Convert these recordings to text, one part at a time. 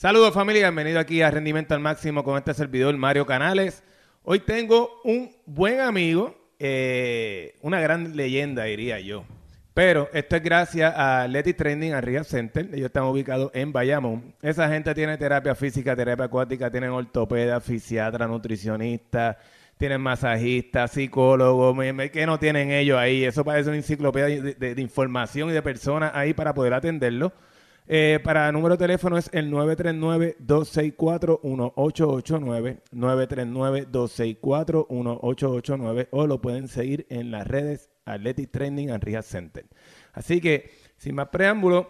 Saludos familia, bienvenido aquí a Rendimiento al Máximo con este servidor Mario Canales. Hoy tengo un buen amigo, eh, una gran leyenda diría yo. Pero esto es gracias a Leti Training and Rehab Center. Ellos están ubicados en Bayamón. Esa gente tiene terapia física, terapia acuática, tienen ortopeda, fisiatra, nutricionista, tienen masajista, psicólogo. ¿Qué no tienen ellos ahí? Eso parece una enciclopedia de, de información y de personas ahí para poder atenderlo. Eh, para número de teléfono es el 939-264-1889, 939-264-1889 o lo pueden seguir en las redes Athletic Training and Rehab Center. Así que, sin más preámbulo,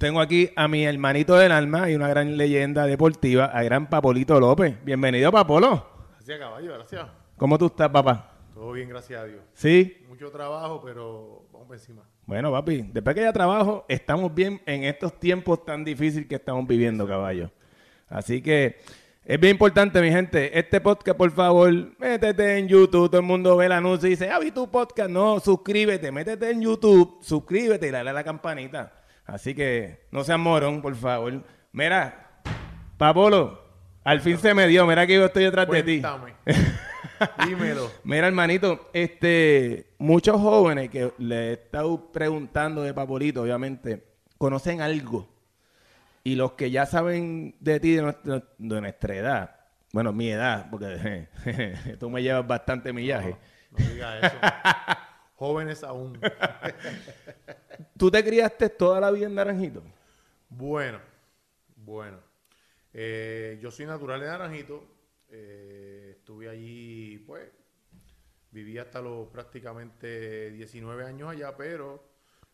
tengo aquí a mi hermanito del alma y una gran leyenda deportiva, a gran Papolito López. Bienvenido, Papolo. Gracias, caballo, gracias. ¿Cómo tú estás, papá? Todo bien, gracias a Dios. ¿Sí? Mucho trabajo, pero vamos por encima. Bueno, papi, después que haya trabajo, estamos bien en estos tiempos tan difíciles que estamos viviendo, caballo. Así que es bien importante, mi gente. Este podcast, por favor, métete en YouTube. Todo el mundo ve el anuncio y dice, ah, vi tu podcast. No, suscríbete, métete en YouTube, suscríbete y dale a la campanita. Así que no seas morón, por favor. Mira, Papolo, al fin se me dio. Mira que yo estoy detrás de ti. Dímelo. Mira, hermanito, este, muchos jóvenes que le he estado preguntando de Papolito, obviamente, conocen algo. Y los que ya saben de ti, de nuestra, de nuestra edad, bueno, mi edad, porque tú me llevas bastante millaje. No, no digas eso. Jóvenes aún. ¿Tú te criaste toda la vida en Naranjito? Bueno, bueno. Eh, yo soy natural de Naranjito. Eh, estuve allí, pues, viví hasta los prácticamente 19 años allá, pero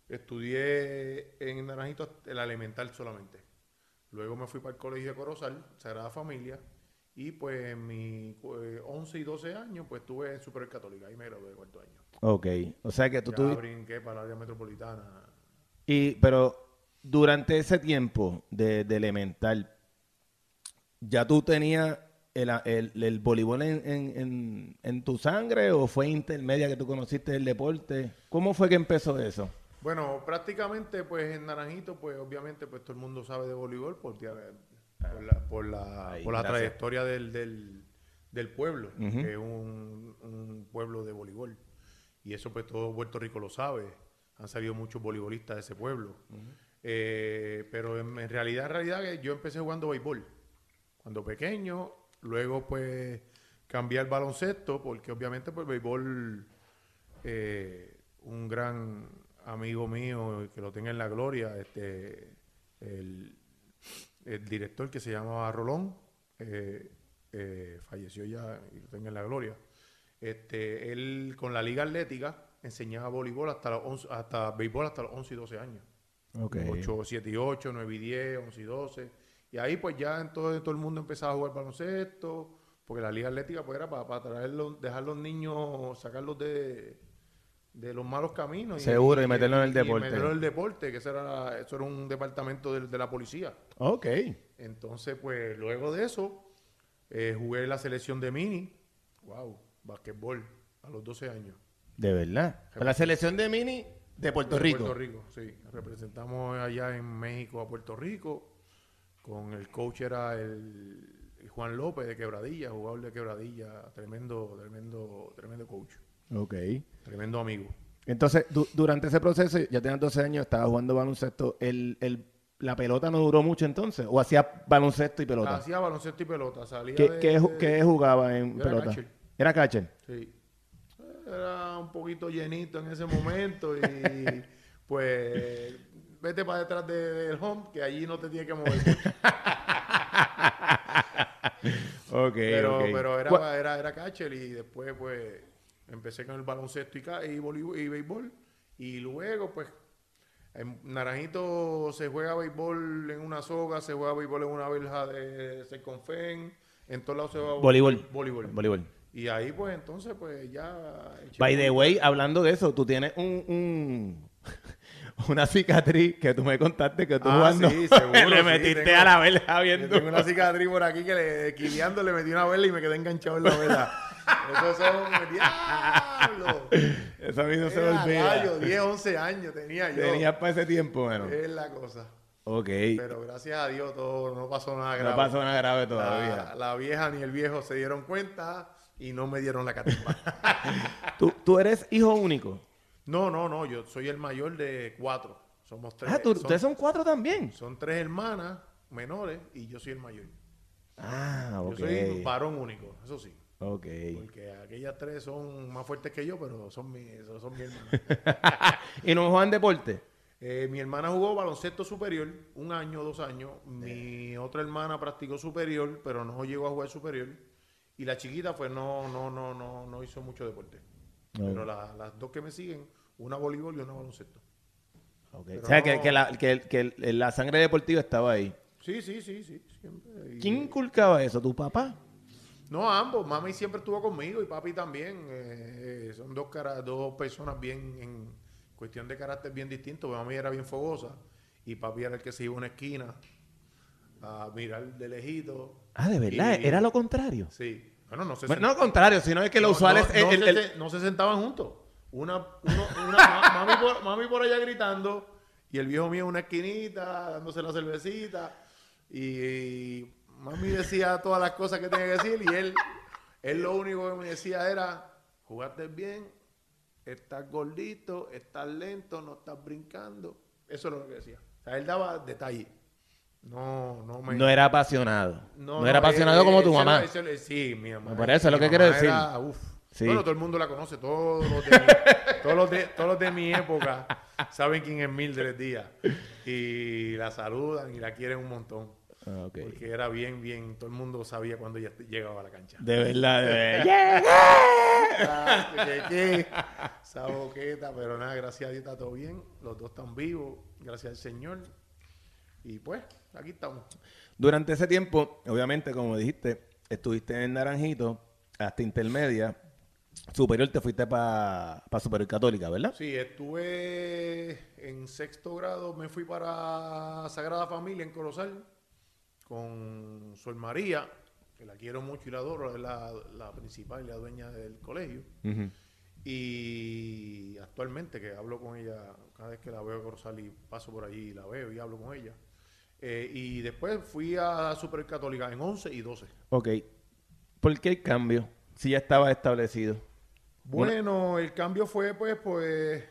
estudié en Naranjito el elemental solamente. Luego me fui para el colegio de Corozal, Sagrada Familia, y pues en mis eh, 11 y 12 años, pues estuve en Superior Católica, ahí me gradué de cuarto año. Ok, o sea que tú Ya tuviste... brinqué para la área metropolitana. Y, pero durante ese tiempo de, de elemental, ¿ya tú tenías el, el, el voleibol en, en, en, en tu sangre o fue intermedia que tú conociste el deporte? ¿Cómo fue que empezó eso? Bueno, prácticamente, pues en Naranjito, pues obviamente, pues todo el mundo sabe de voleibol por, por la, por la, Ahí, por la trayectoria del, del, del pueblo, que es un, un pueblo de voleibol. Y eso, pues todo Puerto Rico lo sabe. Han salido muchos voleibolistas de ese pueblo. Eh, pero en, en realidad, en realidad, yo empecé jugando béisbol cuando pequeño. Luego, pues, cambié al baloncesto, porque obviamente, pues, béisbol, eh, un gran amigo mío, que lo tenga en la gloria, este, el, el director que se llamaba Rolón, eh, eh, falleció ya y lo tenga en la gloria. Este, él con la liga atlética enseñaba voleibol hasta los 11 hasta béisbol hasta los 11 y 12 años. Ok. 8, 7 y 8, 9 y 10, 11 y 12. Y ahí pues ya en todo, el mundo empezaba a jugar baloncesto, porque la liga atlética pues era para, traerlos, dejar los niños, sacarlos de, de los malos caminos. Seguro, y meterlos en el deporte. meterlos en el deporte, que eso era, eso era un departamento de, de la policía. Ok. Entonces pues luego de eso eh, jugué la selección de mini, wow, basquetbol, a los 12 años. De verdad. La selección de mini de Puerto De Rico. Puerto Rico, sí. Representamos allá en México a Puerto Rico. Con el coach era el Juan López de Quebradilla, jugador de Quebradilla, tremendo, tremendo, tremendo coach, Ok. tremendo amigo. Entonces, du- durante ese proceso, ya tenías 12 años, estabas jugando baloncesto. El, el, ¿La pelota no duró mucho entonces? ¿O hacía baloncesto y pelota? Hacía baloncesto y pelota, salía ¿Qué, de, qué qué jugaba en Yo era pelota? catcher. ¿Era catcher? Sí. Era un poquito llenito en ese momento y pues vete para detrás de- del home que allí no te tiene que mover. mucho. Ok, pero, pero ¿Cuál- era, era, era catcher y después pues empecé con el baloncesto y, y, y béisbol y luego pues en Naranjito se juega béisbol en una soga, se juega béisbol en una verja de Seconfen, en todos lados se juega Voleibol. voleibol. Voleibol. Y ahí pues entonces pues ya... By the way, hablando de eso, tú tienes un, un- una cicatriz que tú me contaste que tú Ah, jugando sí, seguro, le sí, metiste tengo- a la Yo viendo. tengo una cicatriz por aquí que le, quiliando le metí una vela y me quedé enganchado en la vela. Esos son, diablo. Eso a mí no se me olvida. rayo, 10, 11 años tenía yo. Tenías para ese tiempo, bueno. Es la cosa. Ok. Pero gracias a Dios todo, no pasó nada grave. no pasó nada grave La, todavía. la vieja ni el viejo se dieron cuenta y no me dieron la catimba. ¿Tú, tú eres hijo único. No, no, no, yo soy el mayor de cuatro. Somos tres. Ah, ¿tú- son, ustedes son cuatro también. son tres hermanas menores y yo soy el mayor. Ah, ok. Yo soy un varón único, eso sí. Ok. Porque aquellas tres son más fuertes que yo, pero son mi, son mi hermana. ¿Y no juegan deporte? Eh, mi hermana jugó baloncesto superior un año, dos años. Mi otra hermana practicó superior, pero no llegó a jugar superior. Y la chiquita, pues no, no, no, no, no hizo mucho deporte. No. Pero la- las dos que me siguen, una voleibol y una baloncesto. O sea, que, no- que la, que, que la sangre deportiva estaba ahí. Sí, sí, sí, sí. Siempre. Y- ¿Quién inculcaba eso? ¿Tu papá? No, ambos. Mami siempre estuvo conmigo y papi también. Eh, eh, son dos, cara- dos personas bien, en cuestión de carácter bien distintos. Mami era bien fogosa y papi era el que se iba a una esquina a mirar de lejito. Ah, de verdad, Y- era lo contrario. Sí. Bueno, no sé Bueno, no lo contrario, sino es que lo no, usual no, es... no el- se, el- no se sentaban juntos. Una, uno- una- ma- mami, por, mami por allá gritando y el viejo mío en una esquinita dándose la cervecita y, mami decía todas las cosas que tenía que decir y él, él lo único que me decía era jugaste bien, estás gordito, estás lento, no estás brincando. Eso es lo que decía. O sea, él daba detalles. No, no me... no era apasionado. No, era apasionado eh, como tu mamá. era- sí, mi mamá. Por eso es lo que quiero decir. era, uf. Sí. Bueno, todo el mundo la conoce. Todos los de mi, todos los de, todos los de mi época saben quién es Mildred Díaz. Y la saludan y la quieren un montón. Ah. Porque era bien, bien. Todo el mundo sabía cuando ella llegaba a la cancha. De verdad, de verdad. Que- que- Esa boqueta, pero nada, gracias a Dios está todo bien. Los dos están vivos, gracias al Señor. Y pues, aquí estamos. Durante ese tiempo, obviamente, como dijiste, estuviste en Naranjito hasta intermedia. Superior te fuiste para Superior Católica, ¿verdad? Sí, estuve en sexto grado, me fui para Sagrada Familia en Corozal con Sol María, que la quiero mucho y la adoro, es la, la principal y la dueña del colegio. Y actualmente que hablo con ella, cada vez que la veo en Corozal y paso por allí, la veo y hablo con ella. Eh, y después fui a Super Católica en 11 y 12. Ok. ¿Por qué el cambio? Si ya estaba establecido. Bueno, el cambio fue pues, pues,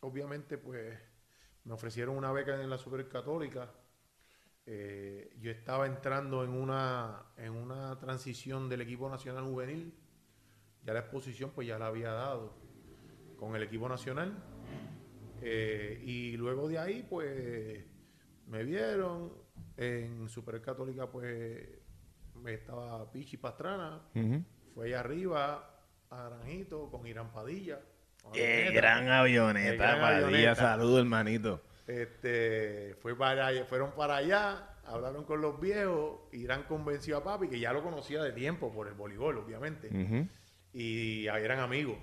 obviamente pues, me ofrecieron una beca en la Supercatólica. Eh, yo estaba entrando en una, en una transición del equipo nacional juvenil. Ya la exposición pues ya la había dado con el equipo nacional. Eh, y luego de ahí pues me vieron en Supercatólica pues estaba Pichi Pastrana, Ujú. fue allá arriba a Naranjito con Irán Padilla. ¡Qué gran avioneta! Qué gran Padilla! avioneta. Saludos, hermanito. Este, fue para allá- fueron para allá, hablaron con los viejos, Irán convenció a papi, que ya lo conocía de tiempo por el voleibol, obviamente, Ujú. y ahí eran amigos.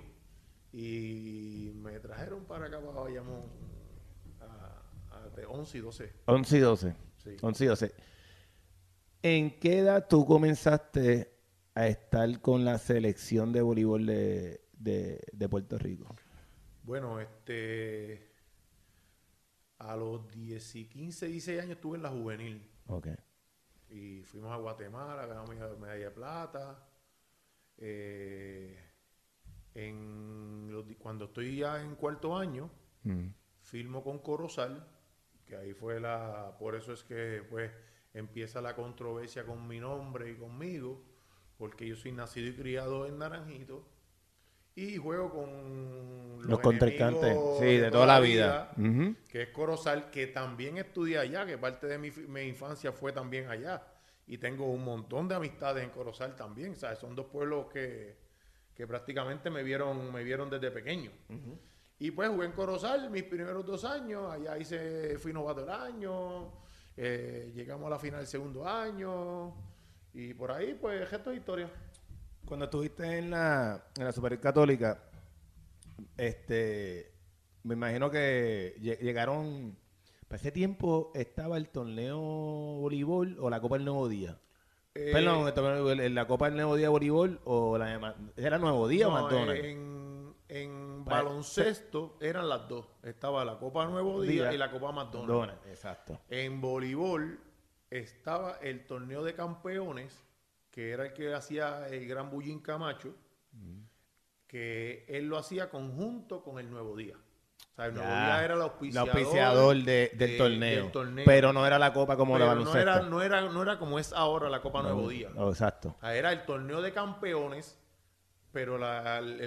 Y me trajeron para acá, para Bayamón, a, a de 11 y 12. 11 y 12. Sí. 11 y 12. ¿En qué edad tú comenzaste a estar con la selección de voleibol de, de- de Puerto Rico? Bueno, este, a los 10 y 15, 16 años estuve en la juvenil. Ok. Y fuimos a Guatemala, ganamos medalla- medalla de plata. Eh, en los di- cuando estoy ya en cuarto año, Mm. filmo con Corozal, que ahí fue la, por eso es que pues empieza la controversia con mi nombre y conmigo, porque yo soy nacido y criado en Naranjito y juego con Los contrincantes. enemigos Sí, de toda la vida. Que es Corozal, que también estudié allá, que parte de mi, mi infancia fue también allá. Y tengo un montón de amistades en Corozal también. ¿sabes? Son dos pueblos que, que prácticamente me vieron, me vieron desde pequeño. Y pues jugué en Corozal mis primeros dos años. Allá hice, fui novato del año. Eh, llegamos a la final del segundo año. Y por ahí, pues, el resto de historia. Cuando estuviste en la, en la Super Católica, este, me imagino que lle- llegaron, para ese tiempo estaba el torneo voleibol o la Copa del Nuevo Día. Eh, Perdón, el el- la Copa del Nuevo Día voleibol o la ¿era Nuevo Día o no, McDonald's? En, en baloncesto eran las dos. Estaba la Copa Nuevo Día, Día. y la Copa McDonald's. Donald, exacto. En voleibol estaba el torneo de campeones, que era el que hacía el gran Bullín Camacho, que él lo hacía conjunto con el Nuevo Día. O sea, el Nuevo. Día era el El auspiciador, auspiciador de- del, de- torneo, del torneo. Pero no era la copa como la pero no baloncesto. era, no, era, no era como es ahora la Copa Nuevo Día. Exacto. O sea, era el torneo de campeones, pero la- el,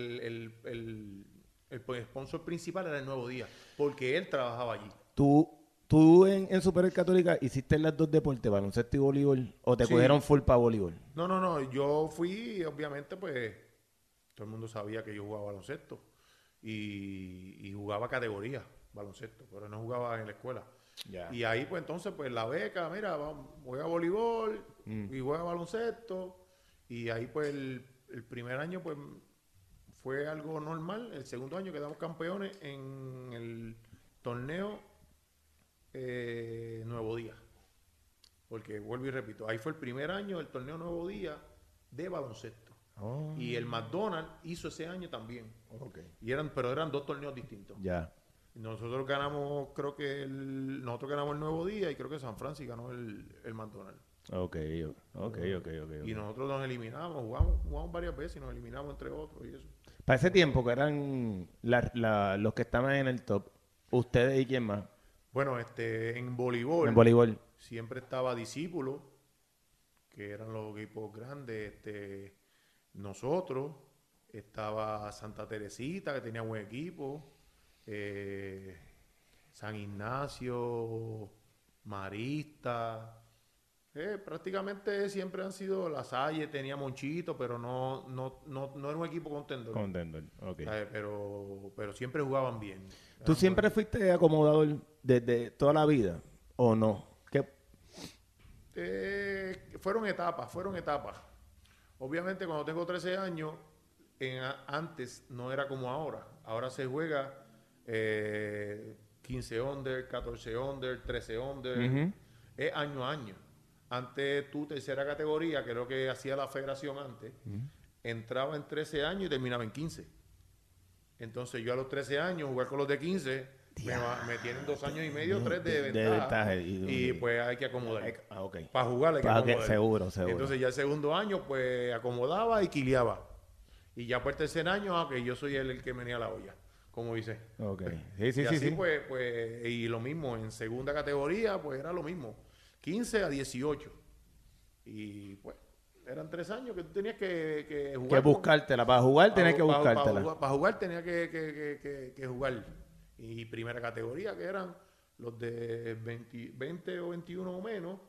el, el, el sponsor principal era el Nuevo Día, porque él trabajaba allí. ¿Tú, tú en, en Superior Católica hiciste las dos deportes, baloncesto y voleibol? ¿O te Sí. cogieron full para voleibol? No, no, no, yo fui, obviamente, pues, todo el mundo sabía que yo jugaba baloncesto y, y jugaba categoría baloncesto, pero no jugaba en la escuela. Ya. Y ahí, pues, entonces, pues, la beca, mira, vamos, juega voleibol Mm. y juega baloncesto. Y ahí, pues, el, el primer año, pues, fue algo normal. El segundo año quedamos campeones en el torneo eh, Nuevo Día. Porque, vuelvo y repito, ahí fue el primer año del torneo Nuevo Día de baloncesto. Oh, Y el McDonald's hizo ese año también. ok. Y eran, pero eran dos torneos distintos. Ya. Nosotros ganamos, creo que el, nosotros ganamos el Nuevo Día y creo que San Francisco ganó el, el McDonald's. Ok, ok, ok, ok. Y nosotros nos eliminamos, jugamos, jugamos varias veces y nos eliminamos entre otros y eso. Para ese tiempo, que eran la- la- los que estaban en el top, ustedes y quién más, Bueno, este, en voleibol, en voleibol. siempre estaba Discípulo, que eran los equipos grandes, este, nosotros, estaba Santa Teresita, que tenía buen equipo, eh, San Ignacio, Marista, eh, prácticamente siempre han sido La Salle, tenía Monchito, pero no, no, no, no era un equipo contendor. Contendor, ok. ¿sabes? Pero, pero siempre jugaban bien. ¿Tú siempre fuiste acomodador desde toda la vida o no? ¿Qué? Eh, fueron etapas, fueron etapas. Obviamente cuando tengo 13 años, en a- antes no era como ahora. Ahora se juega eh, 15 under, 14 under, 13 under. Es año a año. Antes tu tercera categoría, que es lo que hacía la federación antes, entraba en 13 años y terminaba en 15. Entonces yo a los 13 años jugar con los de 15 me, va- me tienen dos años y medio, tres de, De ventaja. ventaja y- y, pues hay que acomodar. Ah, ok. Para jugar hay que acomodar. seguro, seguro. Entonces ya el segundo año pues acomodaba y quiliaba. Y ya por el tercer año, ah, que yo soy el, el que menea la olla, como dice. Ok. Sí, sí, y sí. así sí. pues, pues, y lo mismo, en segunda categoría pues era lo mismo, 15 a 18. Y pues eran tres años que tú tenías que, que jugar. que buscártela. Para jugar tenés que Para buscártela. jugar, pa' jugar tenía que, que- que- que- que jugar. Y primera categoría, que eran los de 20, 20 o 21 o menos,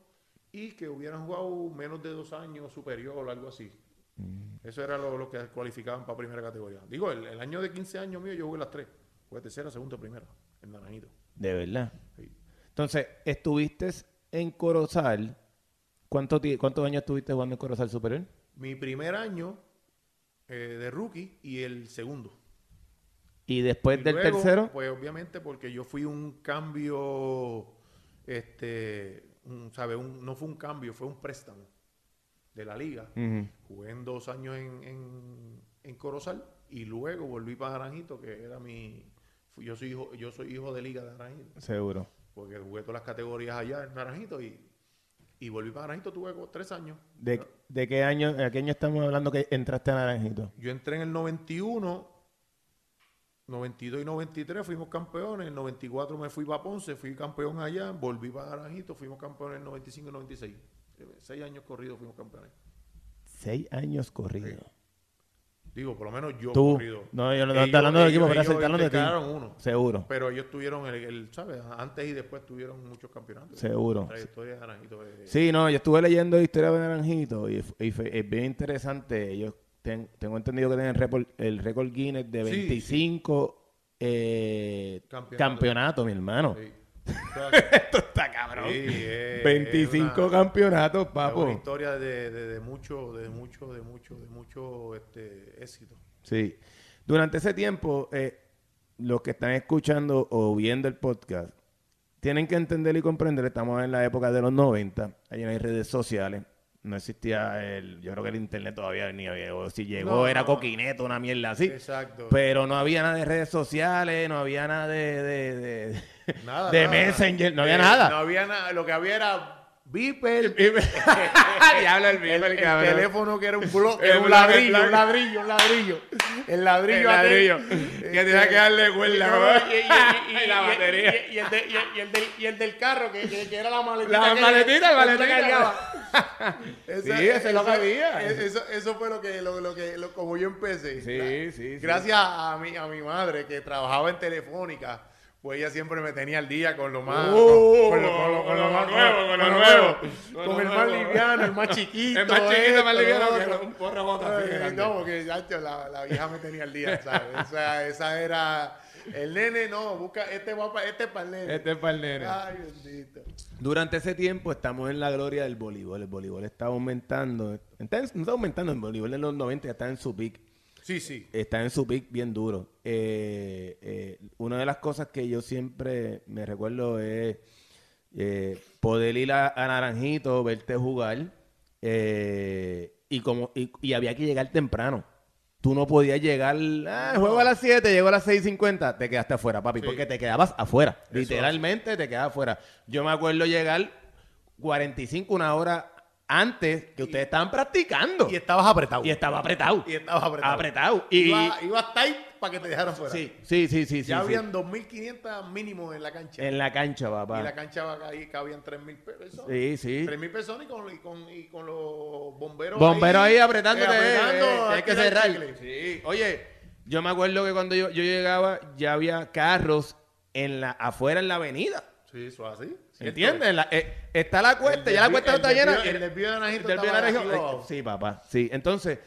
y que hubieran jugado menos de dos años superior o algo así. Mm. Eso era lo, lo que cualificaban para primera categoría. Digo, el, el año de 15 años mío yo jugué las tres. Jugué tercera, segunda, primera, en Naranjito. De verdad. Sí. Entonces, estuviste en Corozal. ¿Cuánto ti- ¿Cuántos años estuviste jugando en Corozal Superior? Mi primer año eh, de rookie y el segundo. Y después Y del luego, tercero, Pues obviamente porque yo fui un cambio, este, un, ¿sabe? Un, no fue un cambio, fue un préstamo de la liga. Jugué en dos años en, en, en Corozal y luego volví para Naranjito, que era mi... Yo soy hijo, yo soy hijo de liga de Naranjito, seguro. Porque jugué todas las categorías allá en Naranjito y, y volví para Naranjito, tuve como tres años. ¿De, de qué año, a qué año estamos hablando que entraste a Naranjito? Yo entré en el 91, 92 y 93 fuimos campeones, en el 94 me fui para Ponce, fui campeón allá, volví para Naranjito, fuimos campeones en el 95 y 96. Eh, Seis años corridos fuimos campeones. Seis años corridos. Digo, por lo menos yo Tú. corrido. No, yo no estoy hablando del equipo, pero estoy hablando de ti. uno. Seguro, Pero ellos tuvieron, el, el, ¿sabes? Antes y después tuvieron muchos campeonatos. seguro. La de Naranjito. eh, Sí, no, yo estuve leyendo historia de Naranjito y, fue- es bien interesante. Ellos ten- tengo entendido que tienen récord- el récord Guinness de Sí, 25 eh, Campeonatos. campeonatos, mi hermano. sí. Esto está cabrón. Sí, es- 25 es una- campeonatos, Es papo. una historia de, de, de mucho, de mucho, de mucho, de mucho este, éxito. Sí. Durante ese tiempo, eh, los que están escuchando o viendo el podcast tienen que entender y comprender, estamos en la época de los 90, ahí no hay redes sociales, No existía el, yo creo que el internet todavía ni había, o si llegó No, era coquineto, una mierda así. Exacto. Pero no había nada de redes sociales, no había nada de, de, de, Nada, de nada. Messenger, no había Eh, nada. No había nada. Lo que había era Viper. Diablo, el el, Viper, el cabrón. teléfono que era un bloque, El era un el ladrillo, un ladrillo, un ladrillo. El ladrillo. El ladrillo. aquel, Que tenía que darle cuerda, y- cabrón. y- y- y- Y la y- batería. Y, y el de- y- y el del, y el del carro, que, que, que era la maletita. La que- maletita, el que maletita. cargaba. Esa- Sí, eso es lo que había. Eso, eso fue lo que, lo, lo que, lo- como yo empecé. Sí, La- sí, sí. Gracias a mi, a mi madre que trabajaba en Telefónica, pues ella siempre me tenía al día con lo más, con, más nuevo, con lo nuevo. con, el más liviano, el más chiquito. El más chiquito, más esto, liviano que un porro bota Ay. No, porque chacho, la, la vieja me tenía al día, ¿sabes? Esa, esa era... El nene, no, busca, este va pa- este es para el nene. Este es para el nene. Ay, bendito. Durante ese tiempo estamos en la gloria del voleibol. El voleibol está aumentando. Está, no está aumentando, el voleibol en los 90 ya está en su pick. Sí, sí. Está en su pick bien duro. Eh, eh, una de las cosas que yo siempre me recuerdo es eh, poder ir a, a Naranjito, verte jugar. y, como, y, y había que llegar temprano. Tú no podías llegar, ah, juego a las 7, llego a las 6.50, te quedaste afuera, papi, Sí. porque te quedabas afuera. Eso Literalmente te quedabas afuera. Yo me acuerdo llegar 45, una hora antes que ustedes estaban practicando. Y estabas apretado. Y estaba apretado. Y estabas apretado. Apretado. Y, Iba, tight para que te dejaran fuera. sí, sí, sí, sí. Ya sí, sí. habían 2.500 mínimo en la cancha. En la cancha, y la papá. cancha ahí cabían 3.000 personas. Sí, sí. 3.000 personas y con, y, con, y con los bomberos Bomberos ahí apretándote. eh, apretando, eh, hay que cerrar. Sí. Oye, yo me acuerdo que cuando yo, yo llegaba, ya había carros en la, afuera en la avenida. Sí, eso es así. ¿Entiendes? La- eh, está la cuesta, ya la cuesta no está llena. el desvío de Naranjito el desvío de Naranjito, eh, Sí, papá. Sí. Entonces,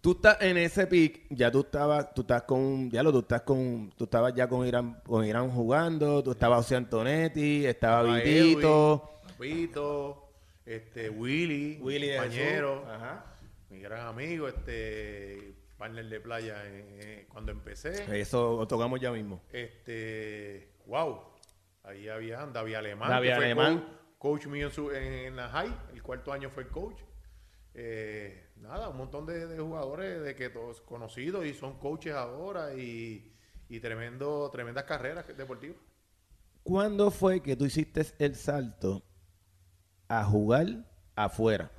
tú estás en ese pick, ya tú estabas, tú estás con, ya lo, tú estás con, tú estabas ya con Irán, con Irán jugando, tú estabas José Antonetti, estaba Vitito. Vito, este, Willy, Willy compañero. Ajá. mi gran amigo, este, partner de playa eh, cuando empecé. Eso lo tocamos ya mismo. Este, wow, ahí había David Alemán, David que fue Alemán. Coach, coach mío en, su- en la high, el cuarto año fue el coach. Eh, nada, un montón de, de jugadores de que todos conocidos y son coaches ahora y, y tremendo, tremendas carreras deportivas. ¿Cuándo fue que tú hiciste el salto a jugar afuera?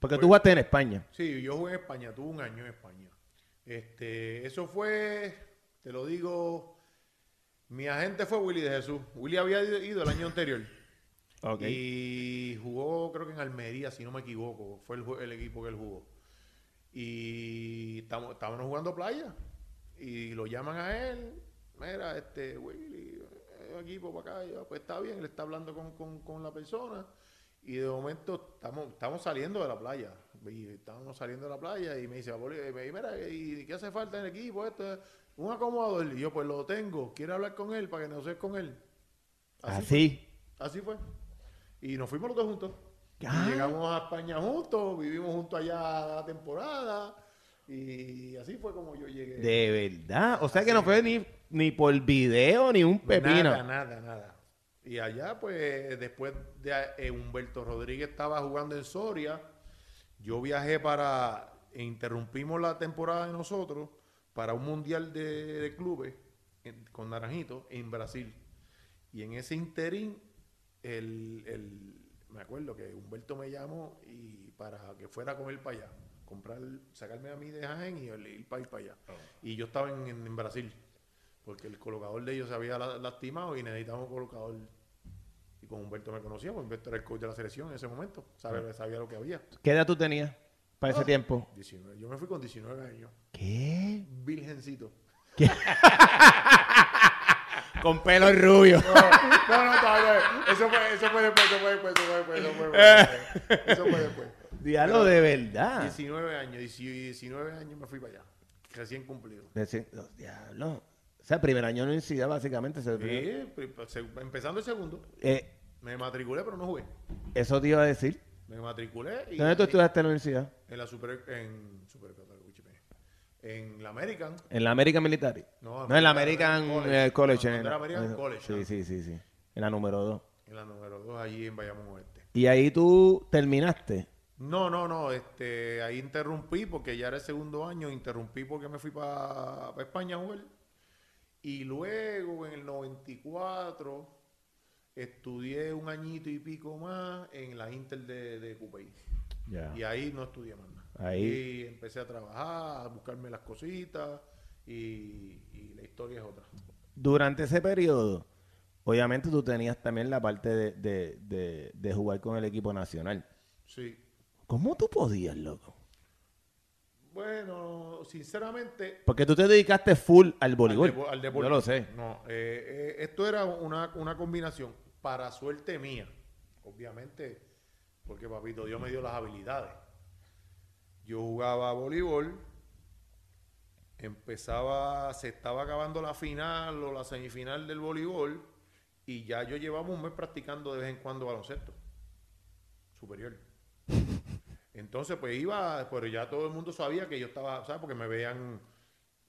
Porque tú Pues- jugaste en España. Sí, yo jugué en España, tuve un año en España. Este, eso fue, te lo digo, mi agente fue Willy de Jesús. Willy había ido- el año anterior. Y jugó, creo que en Almería, si no me equivoco. Fue el, equipo que él jugó. Y estábamos jugando playa. Y lo llaman a él. Mira, este, Willy, eh, equipo para acá. Y yo, pues está bien, él está hablando con, con, con la persona. Y de momento estamos, estamos saliendo de la playa. Y estábamos saliendo de la playa y me dice, "Boli, me dice, mira, ¿y qué hace falta en el equipo? Esto, un acomodador. Y yo, pues lo tengo. ¿Quiere hablar con él para que negocies con él? Así. Así fue. Y nos fuimos los dos juntos. Ah. llegamos a España juntos, vivimos juntos allá la temporada. Y así fue como yo llegué. De verdad. O sea que no fue ni, ni por video ni un pepino. Nada, nada, nada. Y allá, pues, después de eh, Humberto Rodríguez estaba jugando en Soria, yo viajé para, e interrumpimos la temporada de nosotros para un mundial de, de clubes en- con Naranjito en Brasil. Y en ese interín, el, el- me acuerdo que Humberto me llamó y para que fuera con él para allá, comprar, sacarme a mí de Jaén y el- ir para ir para allá. Y yo estaba en, en- en Brasil, porque el colocador de ellos se había la- lastimado y necesitábamos un colocador. Y con Humberto me conocía, porque Humberto era el coach de la selección en ese momento, sabía, sabía lo que había. ¿Qué edad tú tenías para ese Ah. tiempo? 19, yo me fui con 19 años, ¿Qué? virgencito. Con pelo rubio. No, no, todavía. Eso fue, eso fue después, eso fue después, eso fue después, eso fue después. Eso fue después. Diablo de verdad. 19 años, 19 años me fui para allá. Recién cumplido. Oh, Diablo. O sea, primer año de universidad, básicamente. se- Sí, empezando el segundo. Eh, Me matriculé, pero no jugué. eso te iba a decir. Me matriculé y ¿Dónde tú estudiaste en la universidad? en la super en super en la American. ¿En la American Military? No, No, en la American College. eh, College. No, en, era American en- College, Sí, sí, sí, sí. En la número 2. En la número 2 allí en Bayamón Oeste. Y ahí tú terminaste. No, no, no, este, ahí interrumpí porque ya era el segundo año, interrumpí porque me fui para España a jugar. Y luego en el 94 estudié un añito y pico más en la Inter de, de. Y ahí no estudié más nada. Ahí. Y empecé a trabajar, a buscarme las cositas y, y la historia es otra. Durante ese periodo, obviamente tú tenías también la parte de, de- de- de jugar con el equipo nacional. Sí. ¿Cómo tú podías, loco? Bueno, sinceramente, Porque tú te dedicaste full al voleibol. Al deporte. Yo lo sé. No, eh, eh, esto era una, una combinación para suerte mía. Obviamente, porque papito Dios me dio las habilidades. Yo jugaba voleibol, empezaba, se estaba acabando la final o la semifinal del voleibol y ya yo llevaba un mes practicando de vez en cuando baloncesto superior. Entonces, pues iba, pero ya todo el mundo sabía que yo estaba, ¿sabes? Porque me veían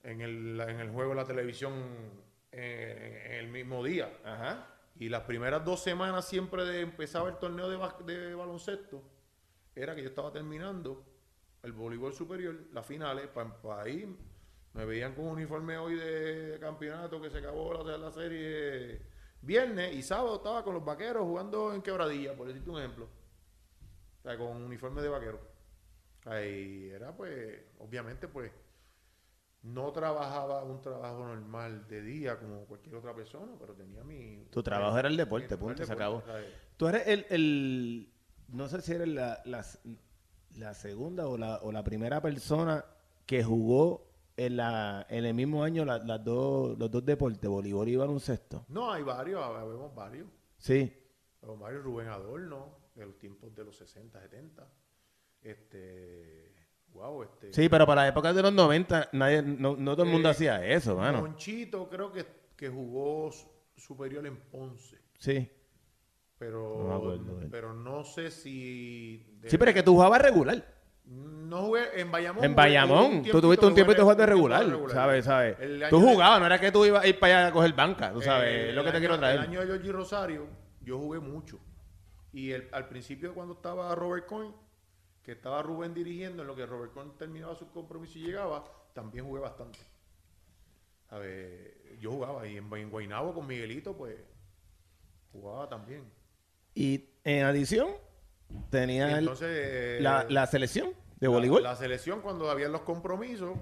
en el, en el juego de la televisión eh, en, el mismo día. Ajá. Y las primeras dos semanas siempre de empezaba el torneo de baloncesto, era que yo estaba terminando el voleibol superior, las finales, para ahí me veían con un uniforme hoy de campeonato que se acabó la, la serie viernes y sábado estaba con los vaqueros jugando en quebradilla, por decirte un ejemplo. O sea, con un uniforme de vaquero. Ahí era pues, obviamente pues, no trabajaba un trabajo normal de día como cualquier otra persona, pero tenía mi... Tu trabajo era el deporte, punto, se acabó. Tú eres el, el- no sé si eres la, la, la segunda o la, o la primera persona que jugó en, la, en el mismo año la- las dos, los dos deportes, voleibol y baloncesto. No, hay varios, habemos varios. Sí. Habemos varios, Rubén Adorno, de los tiempos de los 60, 70. Este, wow, este... Sí, pero para la época de los 90, nadie, no, no todo el mundo Eh, hacía eso, mano. Monchito creo que, que jugó su- superior en Ponce, Sí. Pero No acuerdo pero no sé si... Sí, pero es que tú jugabas regular. No jugué en Bayamón. En Bayamón, tú tuviste un tiempo de jugué- un regular, de ¿sabes? ¿sabes? Tú de- jugabas, no era que tú ibas a ir para allá a coger banca, tú sabes, Eh, es lo que te quiero traer. El año de Georgie Rosario, yo jugué mucho. Y el- al principio, cuando estaba Robert Coin, que estaba Rubén dirigiendo, en lo que Robert Coin terminaba su compromiso y llegaba, también jugué bastante. A ver, yo jugaba. Y en, en Guaynabo con Miguelito, pues, jugaba también. Y en adición, tenía Entonces, eh, la, la selección de voleibol. La, selección cuando había los compromisos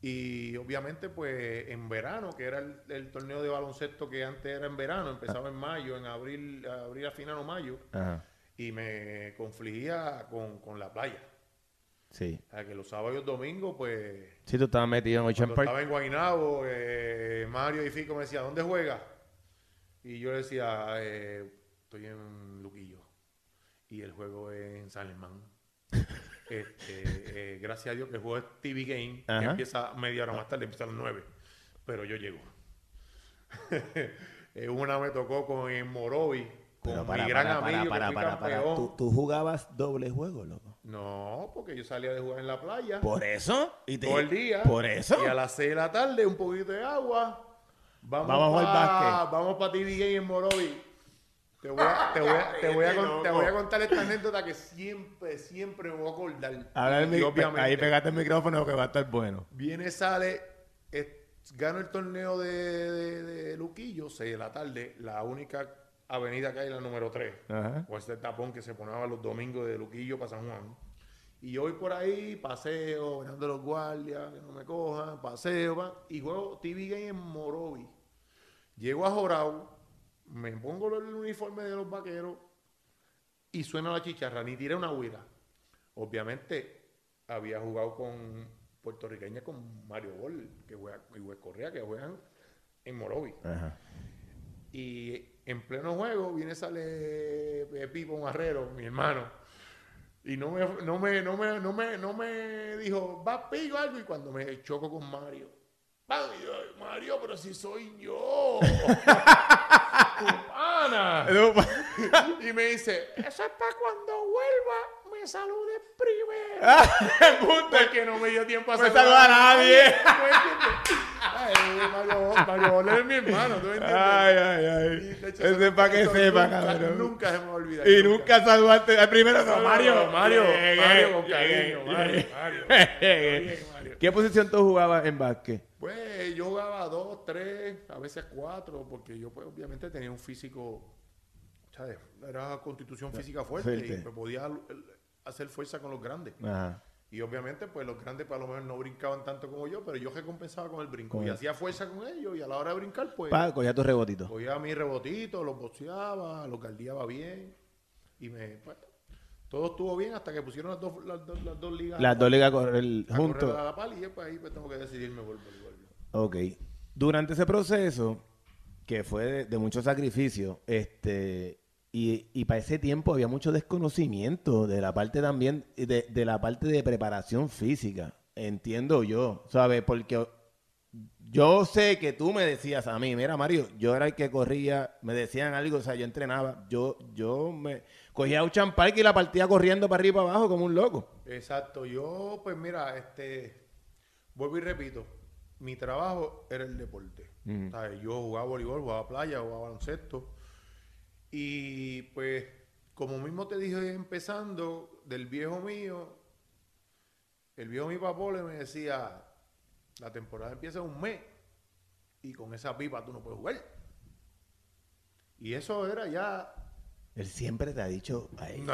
y obviamente pues en verano, que era el, el torneo de baloncesto que antes era en verano, empezaba en mayo, en abril, abril a final o mayo, Ajá, y me confligía con, con la playa. sí. O sea, que los sábados y los domingos pues Sí, tú estabas metido en Ocean Park. estaba en Guaynabo, eh, Mario y Fico me decían, ¿dónde juega? Y yo le decía, eh, estoy en Luquillo. Y el juego es en San. Este, eh, gracias a Dios que el juego es TV Game, que empieza media hora más tarde, empieza a las 9. Pero yo llego. Eh, Una me tocó con en Morovi, con Pero para, mi gran para, para, amigo, para, para, para. ¿Tú, tú jugabas doble juego, loco. No, porque yo salía de jugar en la playa Por eso. Y te- todo el día. Por eso. Y a las 6 de la tarde, un poquito de agua. Vamos, Vamos a jugar básquet. Vamos para TV Game en Morovi. Te voy, a, te, voy a, te, voy a con- te voy a contar esta anécdota que siempre, siempre me voy a acordar. Ahora el obviamente, ahí pegaste el micrófono que va a estar bueno. viene, sale, gano el torneo de, de, de Luquillo, 6 de la tarde, la única avenida que hay, la número 3. Ajá. O este tapón que se ponía los domingos de Luquillo para San Juan. Y yo voy por ahí, paseo, mirando los guardias, que no me cojan, paseo, va, y juego TV Game en Morovi. Llego a Jorau, me pongo el uniforme de los vaqueros y suena la chicharra, ni tiré una huira. Obviamente, había jugado con puertorriqueña, con Mario Bol, que juega, y Wes Correa, que juegan en Morovi. Y en pleno juego viene, sale Pipo Marrero, mi hermano. Y no me, no me, no me, no me, no me dijo, va pico algo. Y cuando me choco con Mario, yo, Mario, pero si soy yo. Pana. y me dice, eso es para cuando vuelva, me saludes primero. Ah, Porque no me dio tiempo a No saludar a nadie. Mario, Mario es mi hermano, ¿tú entiendes? Ay, ay, ay. hecho, es para que sepa, nunca, cabrón. Nunca se me va a olvidar. Y nunca saludaste. al primero no, Mario. Mario, Mario, con llegué, cariño, Mario, llegué. Mario. ¿Qué posición tú jugabas en básquet? Pues yo jugaba dos, tres, a veces cuatro, porque yo pues obviamente tenía un físico, ¿sabes? Era constitución física fuerte, Fuerte. y pues, podía el- hacer fuerza con los grandes. Ajá. Y obviamente pues los grandes pues, a lo mejor no brincaban tanto como yo, pero yo recompensaba con el brinco. Y hacía fuerza con ellos y a la hora de brincar pues Pa, cogía tu rebotito. cogía mis rebotitos, los boxeaba, los guardiaba bien y me... Pues, todo estuvo bien hasta que pusieron las dos, las dos, las dos ligas Las dos ligas juntos. a la pala y pues, ahí pues, tengo que decidirme por voleibol. Ok. Durante ese proceso, que fue de, de mucho sacrificio, este, y, y para ese tiempo había mucho desconocimiento de la parte también, de, de la parte de preparación física. Entiendo yo, ¿sabes? Porque yo sé que tú me decías a mí, mira Mario, yo era el que corría, me decían algo, o sea, yo entrenaba, yo, yo me cogía un champán y la partía corriendo para arriba y para abajo como un loco. Exacto, yo pues mira, este, vuelvo y repito, mi trabajo era el deporte. ¿Sabes? Yo jugaba voleibol, jugaba playa, jugaba baloncesto. Y pues, como mismo te dije empezando, del viejo mío, el viejo mi papole me decía, la temporada empieza en un mes y con esa pipa tú no puedes jugar. Y eso era ya... Él siempre te ha dicho, ay, No,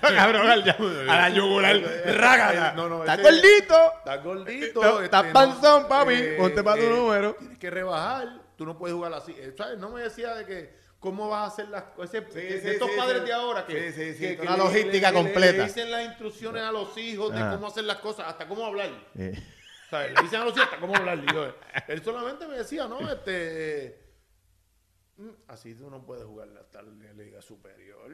cabrón, al, a la yugular, rágala. No, no, ¿Estás ese- gordito? Estás gordito. No, estás no, panzón, papi. eh, Ponte pa' tu eh, número. Tienes que rebajar. Tú no puedes jugar así. Eh, ¿Sabes? No me decía de que cómo vas a hacer las cosas. Sí, estos sí, padres de ahora que, Sí, sí, que- que le- logística le- le- completa. Le dicen las instrucciones a los hijos de Ajá. cómo hacer las cosas, hasta cómo hablar. Eh, ¿Sabes? Le dicen a los hijos hasta cómo hablar. Yo, él solamente me decía, no, este. Mm, Así tú no puedes jugar la liga superior.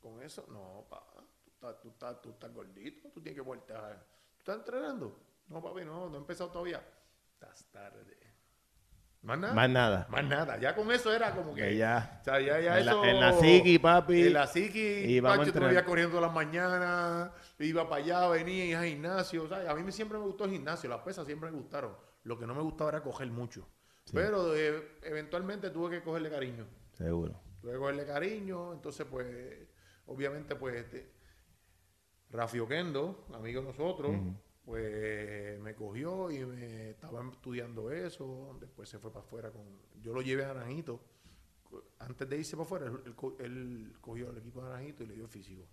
Con eso, no, pa. Tú estás, tú estás, tú estás gordito, tú tienes que voltear. ¿Tú estás entrenando? No, papi, no, no he empezado todavía. Estás tarde. Más nada. Más nada. Más nada. Ya con eso era como que. Que ya. O sea, ya, ya En la- eso. en la psiqui, papi. En la psiqui. Y vamos a Pacho, veías corriendo las mañanas. Iba para allá, venía iba al gimnasio. ¿sabes? A mí siempre me gustó el gimnasio. Las pesas siempre me gustaron. Lo que no me gustaba era coger mucho. Pero eh, eventualmente tuve que cogerle cariño. Seguro. Tuve que cogerle cariño. Entonces, pues, obviamente, pues, este, Rafi Oquendo, amigo de nosotros, pues me cogió y me estaba estudiando eso. Después se fue para afuera con. Yo lo llevé a Naranjito. Antes de irse para afuera, él, él co- él cogió el equipo de Naranjito y le dio físico.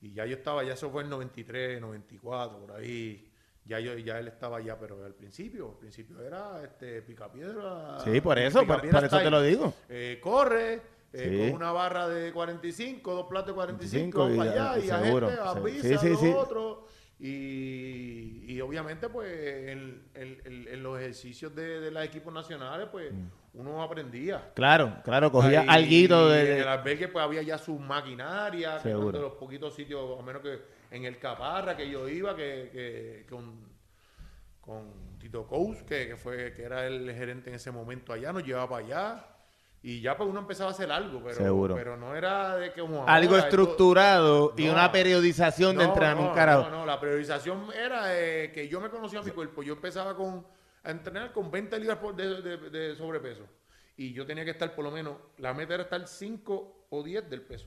Y ya yo estaba, ya eso fue en 93, 94, por ahí. Ya yo, ya él estaba ya, pero al principio, al principio era este picapiedra. Sí, por eso, por, por eso te lo digo. Eh, corre eh, Sí. con una barra de 45, dos platos de 45, 45 y para ya, allá, y seguro. agente, Sí, avisa sí, a los sí. otros. Y, y obviamente, pues, en, en- en- los ejercicios de, de los equipos nacionales, pues, uno aprendía. Claro, claro, cogía alguito de... En el albergue, pues, había ya su maquinaria, que Seguro. eran de los poquitos sitios, a menos que en el Caparra, que yo iba, que, que con, con Tito Cous, que, que fue, que era el gerente en ese momento allá, nos llevaba para allá. Y ya pues uno empezaba a hacer algo, pero, Seguro. pero no era de que como algo ahora, esto- estructurado y No. una periodización de no, entrenar no, un carajo. No, no, la priorización era eh, que yo me conocía mi cuerpo. Yo empezaba con, a entrenar con 20 libras por- de, de- de sobrepeso. Y yo tenía que estar por lo menos, la meta era estar 5 o 10 del peso.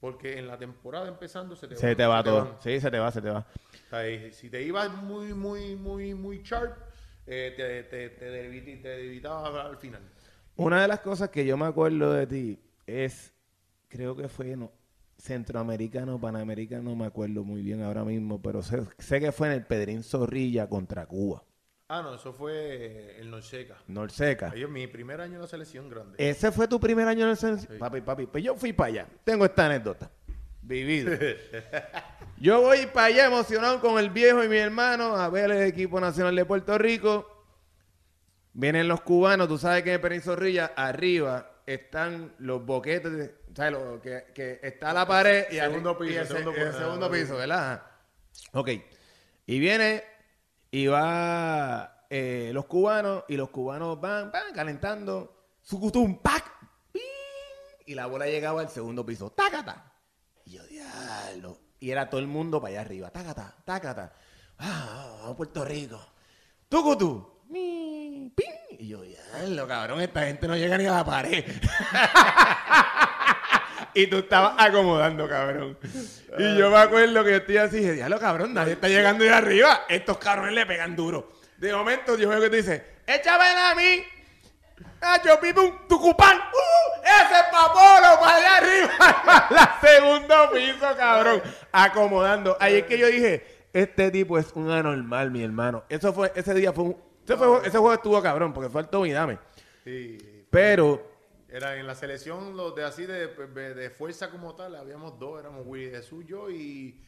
Porque en la temporada empezando se te Se van, te va todo. van. Sí, se te va, se te va. O sea, y si te ibas muy, muy, muy, muy sharp, eh, te, te, te, te debilitaba al final. Una de las cosas que yo me acuerdo de ti es, creo que fue no, centroamericano, panamericano, no me acuerdo muy bien ahora mismo, pero sé, sé que fue en el Pedrín Zorrilla contra Cuba, Ah, no, eso fue el Norseca. Norseca. Es mi primer año en la selección grande. Ese fue tu primer año en el centro. Papi, papi, pues yo fui para allá. Tengo esta anécdota. Vivido. yo voy para allá emocionado con el viejo y mi hermano a ver el equipo nacional de Puerto Rico. Vienen los cubanos, tú sabes que en Perín Zorrilla arriba están los boquetes, de- ¿sabes? Lo que, que está la pared y, Segundo arri- y piso, el, se- segundo el segundo piso, ¿verdad? Ok. Y viene y va eh, los cubanos y los cubanos van, van calentando. Sucutum, pac. y la bola llegaba al segundo piso. ¡Tácata! Y yo, diablo. Y era todo el mundo para allá arriba. ¡Tácata! ¡Tácata! ¡Ah! Puerto Rico. ¡Tucutu! ¡Mi! ¡Ping! Y yo, diablo, cabrón, esta gente no llega ni a la pared. y tú estabas acomodando, cabrón. Y yo me acuerdo que yo estoy así, dije, diablo, cabrón, nadie está llegando de arriba. Estos cabrones le pegan duro. De momento, yo veo que tú dices, échamela a mí. Nacho Pipum, Tucupán. ¡Uh! ¡Ese es Papolo para allá arriba! la segundo piso, cabrón. Acomodando. Ahí es que yo dije, este tipo es un anormal, mi hermano. Eso fue, ese día fue un. Ese, fue- ese juego estuvo cabrón, porque fue el tome y dame. Sí. Pero, Era en la selección los de así de, de- fuerza como tal, habíamos dos, éramos Willy Jesús, yo y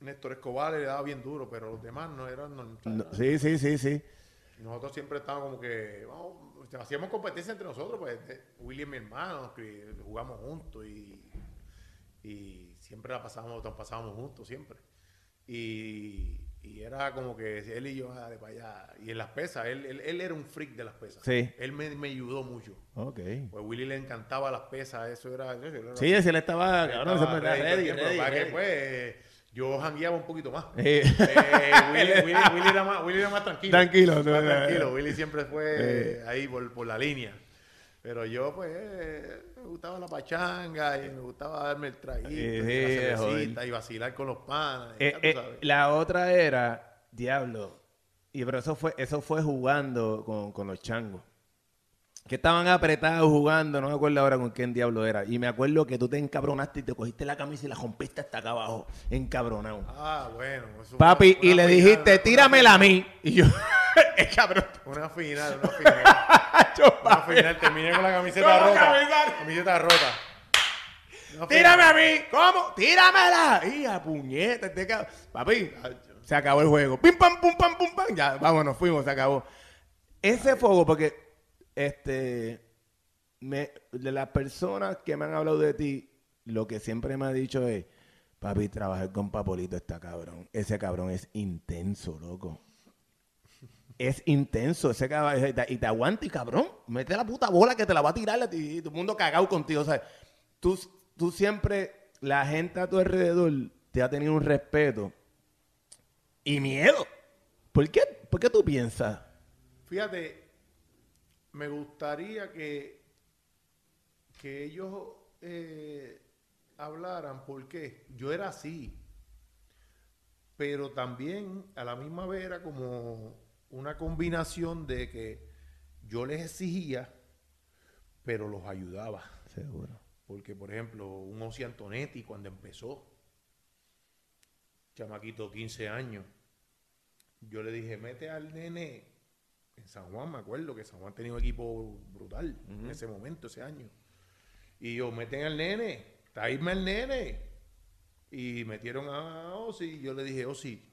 Néstor Escobar le daba bien duro, pero los demás no eran no, no, sí, sí, sí, sí. nosotros siempre estábamos como que vamos, hacíamos competencia entre nosotros, pues eh, Willy es mi hermano, que jugamos juntos y, y siempre la pasábamos, nos pasábamos juntos siempre. Y, y era como que él y yo, dale para allá. Y en las pesas, él, él, él era un freak de las pesas. Sí. Él me, me ayudó mucho. Ok. Pues Willy le encantaba las pesas, eso era. eso era- Sí, le estaba, él cabrón, estaba se me para que, pues, eh, yo jangueaba un poquito más. Eh, Eh, Willy, Willy- Willy era más, Willy era más tranquilo. Tranquilo, Más no, no, tranquilo. no. Willy siempre fue ahí por, por la línea. Pero yo, pues, eh, me gustaba la pachanga y me gustaba darme el traguito, Eh, y la cervecita y vacilar con los panas. Eh, eh, la otra era, diablo. Y pero eso fue, eso fue jugando con, con los changos. Que estaban apretados jugando, no me acuerdo ahora con quién diablo era. Y me acuerdo que tú te encabronaste y te cogiste la camisa y la rompiste hasta acá abajo, encabronado. Ah, bueno. Papi, una- y una le dijiste, tíramela a mí. Y yo, cabrón. Una final, una final. Una final, terminé con la camiseta rota. Camiseta rota. Tírame a mí. ¿Cómo? Tíramela. Y a puñeta, este. Papi, se acabó el juego. Pim, pam, pum, pam, pum, pam. Ya, vámonos, fuimos, se acabó. Ese fuego, porque, este, me, de las personas que me han hablado de ti, lo que siempre me ha dicho es, papi, trabajar con Papolito está cabrón. Ese cabrón es intenso, loco. Es intenso ese cabrón. Y te, y aguanta y cabrón. Mete la puta bola que te la va a tirar ti. Y todo el mundo cagado contigo. O sea, tú, tú siempre, la gente a tu alrededor te ha tenido un respeto y miedo. ¿Por qué, ¿Por qué tú piensas? Fíjate, me gustaría que, que ellos eh, hablaran porque yo era así, pero también a la misma vez era como una combinación de que yo les exigía, pero los ayudaba. Seguro. Porque, por ejemplo, un Osi Antonetti cuando empezó, chamaquito 15 años, yo le dije, mete al nene en San Juan, me acuerdo que San Juan tenía un equipo brutal en ese momento, ese año. Y yo, meten al nene, traíme al nene. Y metieron a Osi y yo le dije, Osi,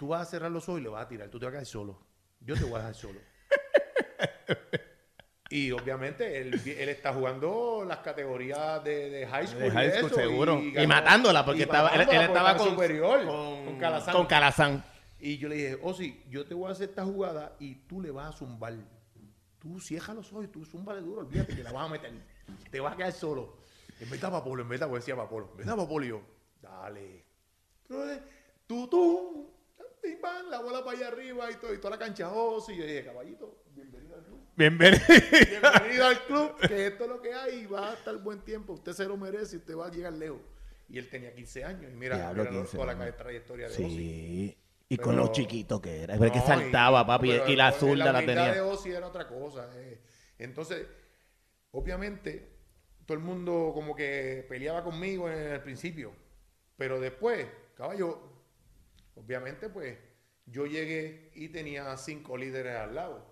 tú vas a cerrar los ojos y le vas a tirar, tú te vas a quedar solo. Yo te voy a dejar solo. Y obviamente él, él está jugando las categorías de, de high school. De high y school, eso, seguro. Y, ganó- matándola, porque y estaba, él, matándola él porque estaba con, superior, con, con Calazán. con Calazán. Y yo le dije, Osi, yo te voy a hacer esta jugada y tú le vas a zumbar. Tú cierra los ojos y tú zumbale duro, olvídate que la vas a meter. Te vas a quedar solo. En vez de Papolo, en vez de decía Papolo, en vez de Papolo, y yo, dale. Tú, tú, la bola para allá arriba y, todo, y toda la cancha Osi. Y yo dije, caballito, bienvenido al club. Bienvenido. Bienvenido al club, que esto es lo que hay y va a estar buen tiempo. Usted se lo merece y usted va a llegar lejos. Y él tenía 15 años. Y mira, Diablo, mira 15 toda la trayectoria de. Sí. Y Pero- con lo chiquito que era. Es que No, saltaba, y- papi. y la zurda la, de tenía. Ozzy era otra cosa. eh. Entonces, obviamente, todo el mundo como que peleaba conmigo en el principio. Pero después, caballo, obviamente, pues, yo llegué y tenía cinco líderes al lado.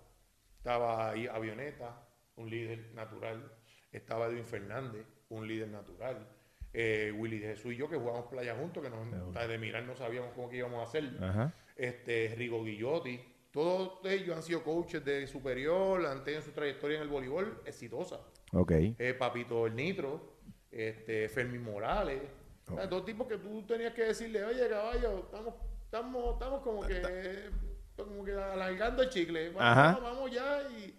Estaba ahí Avioneta, un líder natural. Estaba Edwin Fernández, un líder natural. Eh, Willy de Jesús y yo que jugábamos playa juntos, que nos, de mirar no sabíamos cómo que íbamos a hacer Ajá. este, Rigo Guillotti. Todos ellos han sido coaches de superior, han tenido su trayectoria en el voleibol exitosa. Ok. Eh, Papito el Nitro, este, Fermín Morales. O sea, dos tipos que tú tenías que decirle, oye caballo, estamos, estamos, estamos como que, como que alargando el chicle. Vamos, Ajá. vamos ya y,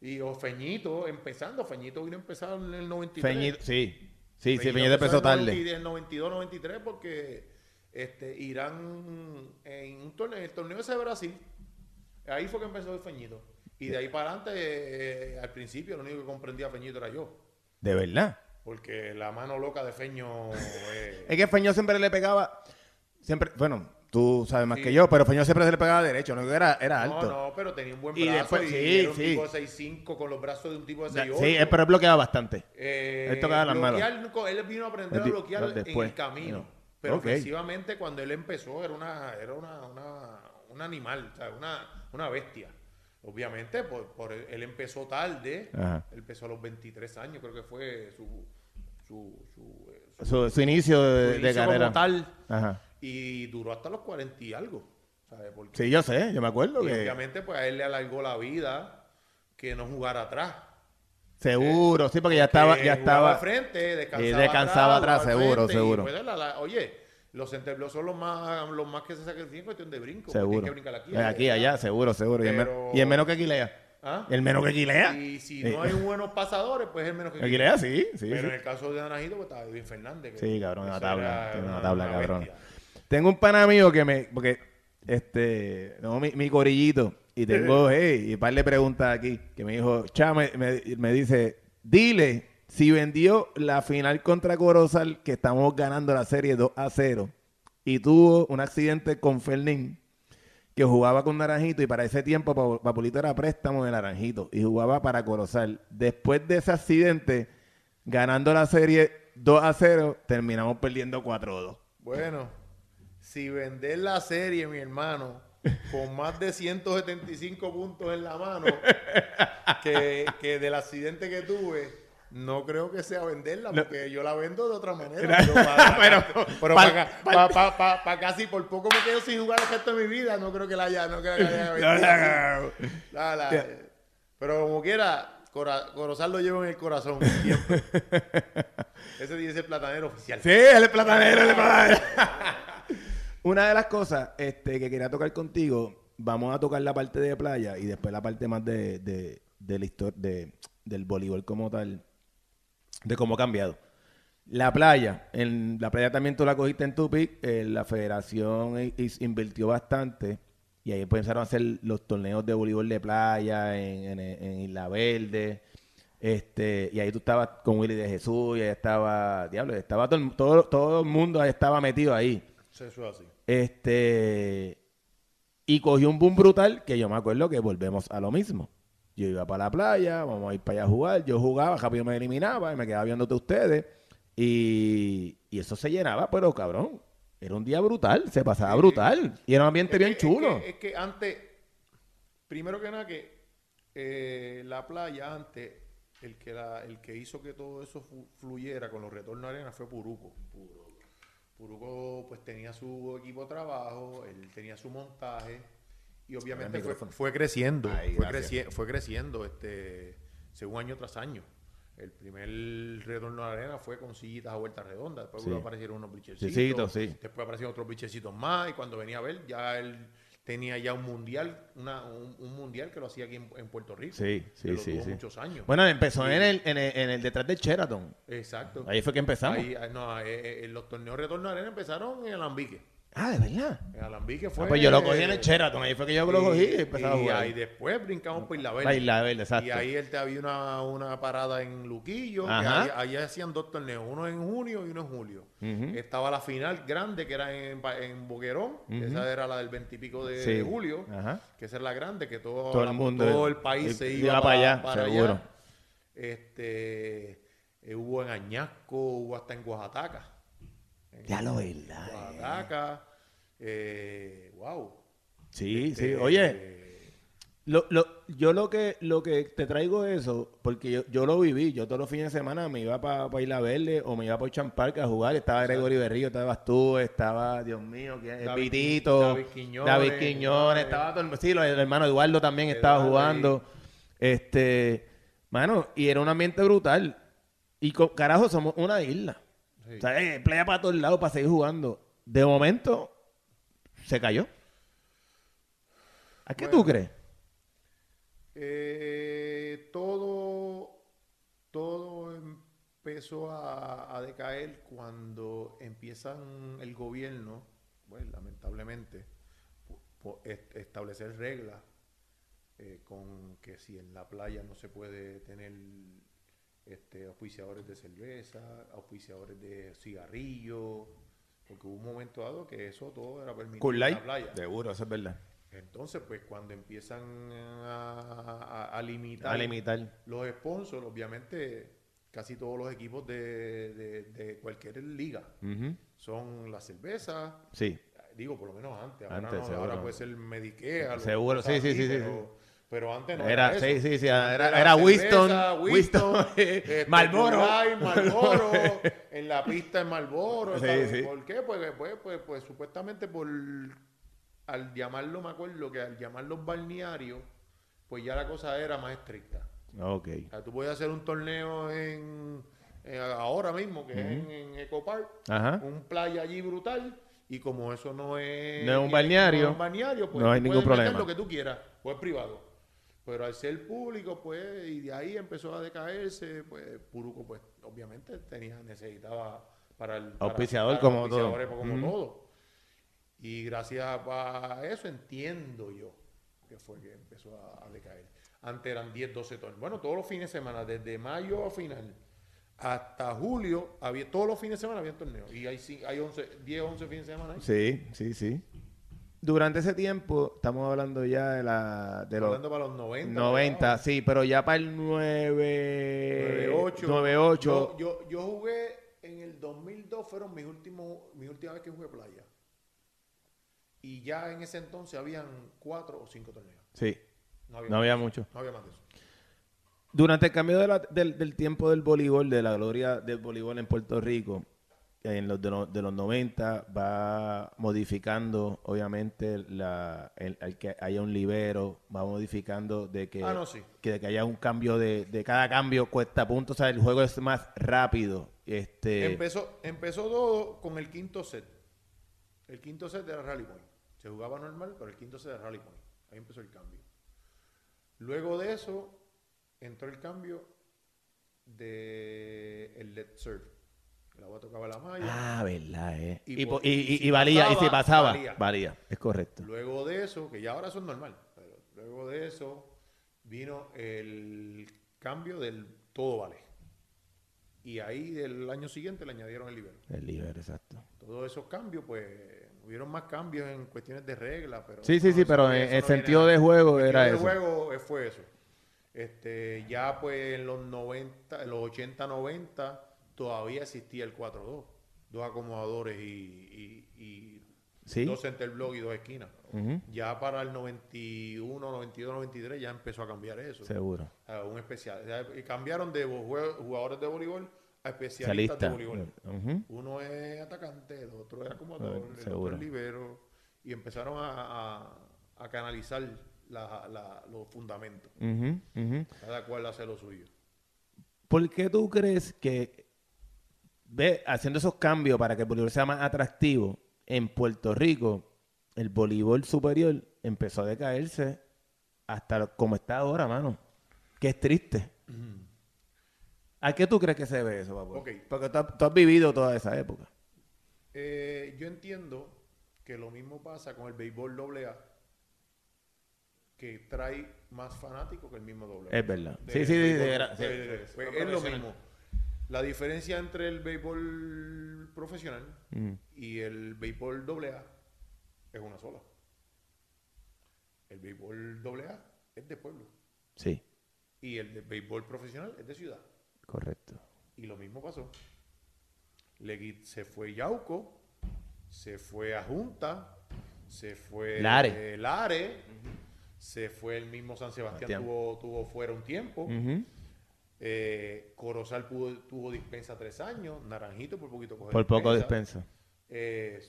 Y o Feñito, empezando. Feñito vino a empezar en el 93. Feñito, sí. Sí, sí, Feñito empezó tarde. 90 En el 92, 93, porque este, Irán en un torneo, el torneo ese de Brasil, ahí fue que empezó el Feñito. Y de ahí para adelante, eh, al principio, lo único que comprendía Feñito era yo. De verdad. Porque la mano loca de Feño. eh, Es que Feño siempre le pegaba. Siempre, bueno, tú sabes más Sí. que yo, pero Feño siempre se le pegaba derecho, no era, era no, alto. no, pero tenía un buen Y brazo. después- y sí, era un sí. tipo de 6'5 con los brazos de un tipo de 6'8. sí, pero él bloqueaba bastante. Eh, Él tocaba las manos. Él vino a aprender a Él bloquear en después, el camino. no. Pero Ok. ofensivamente, cuando él empezó, era una, era una, una- un animal, o sea, una, una bestia. Obviamente, por, por él, empezó tarde. Ajá. Él empezó a los 23 años, creo que fue su, su, su, eh, su- inicio de, de carrera. como tal. Ajá. Y duró hasta los 40 y algo. ¿sabes? Porque Sí, yo sé, yo me acuerdo y que. obviamente, pues a él le alargó la vida que no jugara atrás. Seguro, sí, porque ya estaba, ya estaba. al frente, descansaba, y descansaba atrás, seguro, frente, y, seguro. pues, la- la- oye, los centerblos son los más, los más que se sacrifican en cuestión de brinco. Seguro. que brincar aquí, Eh, aquí, allá, seguro, seguro. Y, el, men- Pero- y el menos que Quilea. ¿Ah? El menos que Quilea. Y si Sí. no hay buenos pasadores, pues es el menos que El Quilea, sí, sí. Pero sí. en el caso de Anajito, pues estaba Edwin Fernández. que Sí, cabrón, una tabla, una una- tabla, una cabrón. bestia. Tengo un pana mío que me, porque, este, no, mi, mi corillito, y tengo, hey, y un par de preguntas aquí, que me dijo, cha, me, me- me dice, dile si vendió la final contra Corozal, que estamos ganando la serie 2 a 0, y tuvo un accidente con Fernín, que jugaba con Naranjito, y para ese tiempo Pa- Papulito era préstamo de Naranjito, y jugaba para Corozal. Después de ese accidente, ganando la serie 2 a 0, terminamos perdiendo 4 a 2. Bueno, si vender la serie, mi hermano, con más de 175 puntos en la mano, que, que del accidente que tuve, no creo que sea venderla, No. porque yo la vendo de otra manera. Pero para, Pero- pero pal- para, casi por poco me quedo sin jugar el resto de mi vida, no creo que la haya, no creo que la haya vendido. La- la- pero como quiera, Cora- Corozal lo llevo en el corazón siempre. Ese dice el platanero oficial. Sí, él es platanero, él es platanero. Una de las cosas este, que quería tocar contigo, vamos a tocar la parte de playa y después la parte más de, de, la de, del voleibol como tal, de cómo ha cambiado. La playa, en la playa también tú la cogiste en Tupic, eh, la federación invirtió bastante y ahí empezaron a hacer los torneos de voleibol de playa en, en, Isla Verde. Este, y ahí tú estabas con Willy de Jesús, y ahí estaba, diablo, estaba todo, todo, todo el mundo ahí estaba metido ahí. Eso es así. Este, y cogió un boom brutal que yo me acuerdo que volvemos a lo mismo. Yo iba para la playa, vamos a ir para allá a jugar. Yo jugaba, rápido me eliminaba y me quedaba viéndote ustedes. Y, y eso se llenaba, pero cabrón, era un día brutal, se pasaba brutal. Y era un ambiente bien que- chulo. Es que, es que antes, primero que nada, que eh, la playa antes, el que, la, el que hizo que todo eso fluyera con los retornos a arena fue Puruco. Puruco pues tenía su equipo de trabajo, él tenía su montaje y obviamente fue, fue creciendo, fue, creci- fue creciendo este según año tras año. El primer retorno a la arena fue con sillitas a vuelta redonda, después Sí. aparecieron unos sí. después aparecieron otros bichecitos más y cuando venía a ver ya él tenía ya un mundial, una, un, un mundial que lo hacía aquí en, en Puerto Rico. Sí, que sí, lo sí, tuvo sí. muchos años. Bueno, empezó en, el, en, el, en el detrás del Sheraton. Exacto. Ahí fue que empezamos. Ahí, ah, no, eh, eh, los torneos retorno a arena empezaron en Alambique. Ah, de verdad. En Alambique fue. Ah, pues yo lo cogí en el Sheraton, ahí fue que yo lo cogí y empezaba a y jugar. ahí después brincamos por Isla Verde. La Isla Verde, exacto. Y ahí él te había una, una parada en Luquillo. que Ajá. ahí, ahí hacían dos torneos, uno en junio y uno en julio. Ujú. Estaba la final grande que era en, en Boquerón. que Esa era la del veintipico de, Sí. de julio. Ajá. Que esa es la grande, que todo, Todo el mundo- todo el país se iba iba, para para, allá, seguro. Este, eh, hubo en Añasco, hubo hasta en Oaxaca. Ya lo verdad. eh. Oaxaca. Eh, wow. Sí, Este, sí. Oye, Lo, lo, yo lo que lo que te traigo es eso, porque yo, yo lo viví, yo todos los fines de semana me iba para Isla Verde o me iba para Champark a jugar, estaba Gregory Berrío, estabas tú, estaba, Dios mío, el David Vitito, Qui- David Quiñones, David Quiñones, estaba todo el, sí, el hermano Eduardo también estaba jugando, este, mano, y era un ambiente brutal, y carajo, somos una isla, Sí. o sea, eh, playa para todos lados para seguir jugando, de momento, se cayó. ¿A qué Bueno. tú crees? Eh, todo, todo empezó a, a decaer cuando empiezan el gobierno, pues lamentablemente, establecer reglas eh, con que si en la playa no se puede tener este, auspiciadores de cerveza, auspiciadores de cigarrillos, porque hubo un momento dado que eso todo era permitido Cool en Light. la playa. Seguro, eso es verdad. Entonces, pues cuando empiezan a, a- a limitar A limitar. los sponsors, obviamente casi todos los equipos de, de- de cualquier liga son la cerveza, Sí. digo por lo menos antes, ahora, Antes, no, ahora puede ser Medicare, Seguro, sí, sí, sí, sí, pero, pero antes no Era, era, sí, eso. sí, sí. Era, era cerveza, Winston, Winston, este, Marlboro. En la pista en Marlboro. Sí, sí. ¿Por qué? Pues, pues, pues, pues, supuestamente por al llamarlo, me acuerdo que al llamarlos balnearios, pues ya la cosa era más estricta. Ok. O sea, tú puedes hacer un torneo en, en- ahora mismo, que es en, en Eco Park, Ajá. un playa allí brutal, y como eso no es, No es un balneario, no es un balneario, pues no hay ningún problema. lo que tú quieras, pues es privado. Pero al ser público, pues, y de ahí empezó a decaerse, pues Puruco, pues, obviamente tenía, necesitaba para el para Auspiciador como todo. como. Y gracias a eso entiendo yo que fue que empezó a, a decaer. Antes eran 10, 12 torneos. Bueno, todos los fines de semana, desde mayo a final hasta julio, había, todos los fines de semana había torneos. Y hay, hay 11, 10, 11 fines de semana ahí. Sí, sí, sí. Durante ese tiempo, estamos hablando ya de la de los Hablando para los 90. 90, sí, pero ya para el 9 98. 98 Yo, yo, yo jugué en el 2002, fueron mis últimos, mi última vez que jugué playa. Y ya en ese entonces habían cuatro o cinco torneos. Sí, No había, no había mucho. no había más de eso. Durante el cambio de la- del, del tiempo del voleibol, de la gloria del voleibol en Puerto Rico, en los de, los, de los 90 va modificando, obviamente, la, el, el que haya un libero, va modificando de que, Ah, no, sí. que, de que haya un cambio de, de cada cambio cuesta puntos, o sea, el juego es más rápido. Este, Empezó, empezó todo con el quinto set. El quinto set era Rally Point. Se jugaba normal, pero el quinto set era Rally Point. Ahí empezó el cambio. Luego de eso, entró el cambio de el Let Surf. El agua tocaba la malla. Ah, verdad, eh. Y Y, por- po- y- y y- si valía, y si pasaba, valía. valía. es correcto. Luego de eso, que ya ahora es normal, pero luego de eso vino el cambio del todo vale. Y ahí del año siguiente le añadieron el libero. El libero, exacto. Todos esos cambios, pues, hubieron más cambios en cuestiones de reglas, pero... Sí, sí, no, sí, pero en el no sentido de juego el era sentido eso. juego eh, fue eso. Este, ya pues en los 90, en los 80, 90, todavía existía el 4-2. Dos acomodadores y, y- y Sí. dos center block y dos esquinas. Ya para el 91, 92, 93 ya empezó a cambiar eso. Seguro. A un especial. o sea, cambiaron de jugadores de voleibol a especialistas Salista. de voleibol. Uno es atacante, el otro es acomodador, el otro es libero. Y empezaron a, a- a canalizar la- la- los fundamentos. Cada cual hace lo suyo. ¿Por qué tú crees que, ve, haciendo esos cambios para que el voleibol sea más atractivo, en Puerto Rico, el voleibol superior empezó a decaerse hasta como está ahora, mano? Que es triste. ¿A qué tú crees que se debe eso, papá? Ok. Porque tú, has- tú has vivido toda esa época. Eh, yo entiendo que lo mismo pasa con el béisbol AA, que trae más fanáticos que el mismo AA. Es verdad. De- sí, sí, sí, de sí, sí, pues es lo mismo. La diferencia entre el béisbol profesional Mm. y el béisbol AA es una sola. El béisbol AA es de pueblo Sí, y el de béisbol profesional es de ciudad. correcto. Y lo mismo pasó. Le qui- se fue Yauco, se fue a Junta, se fue Lare. eh, Lare, se fue el mismo San Sebastián, Sebastián. tuvo, tuvo fuera un tiempo. Eh, Corozal pudo- tuvo dispensa tres años, Naranjito por poquito cogió Por poco dispensa. Eh,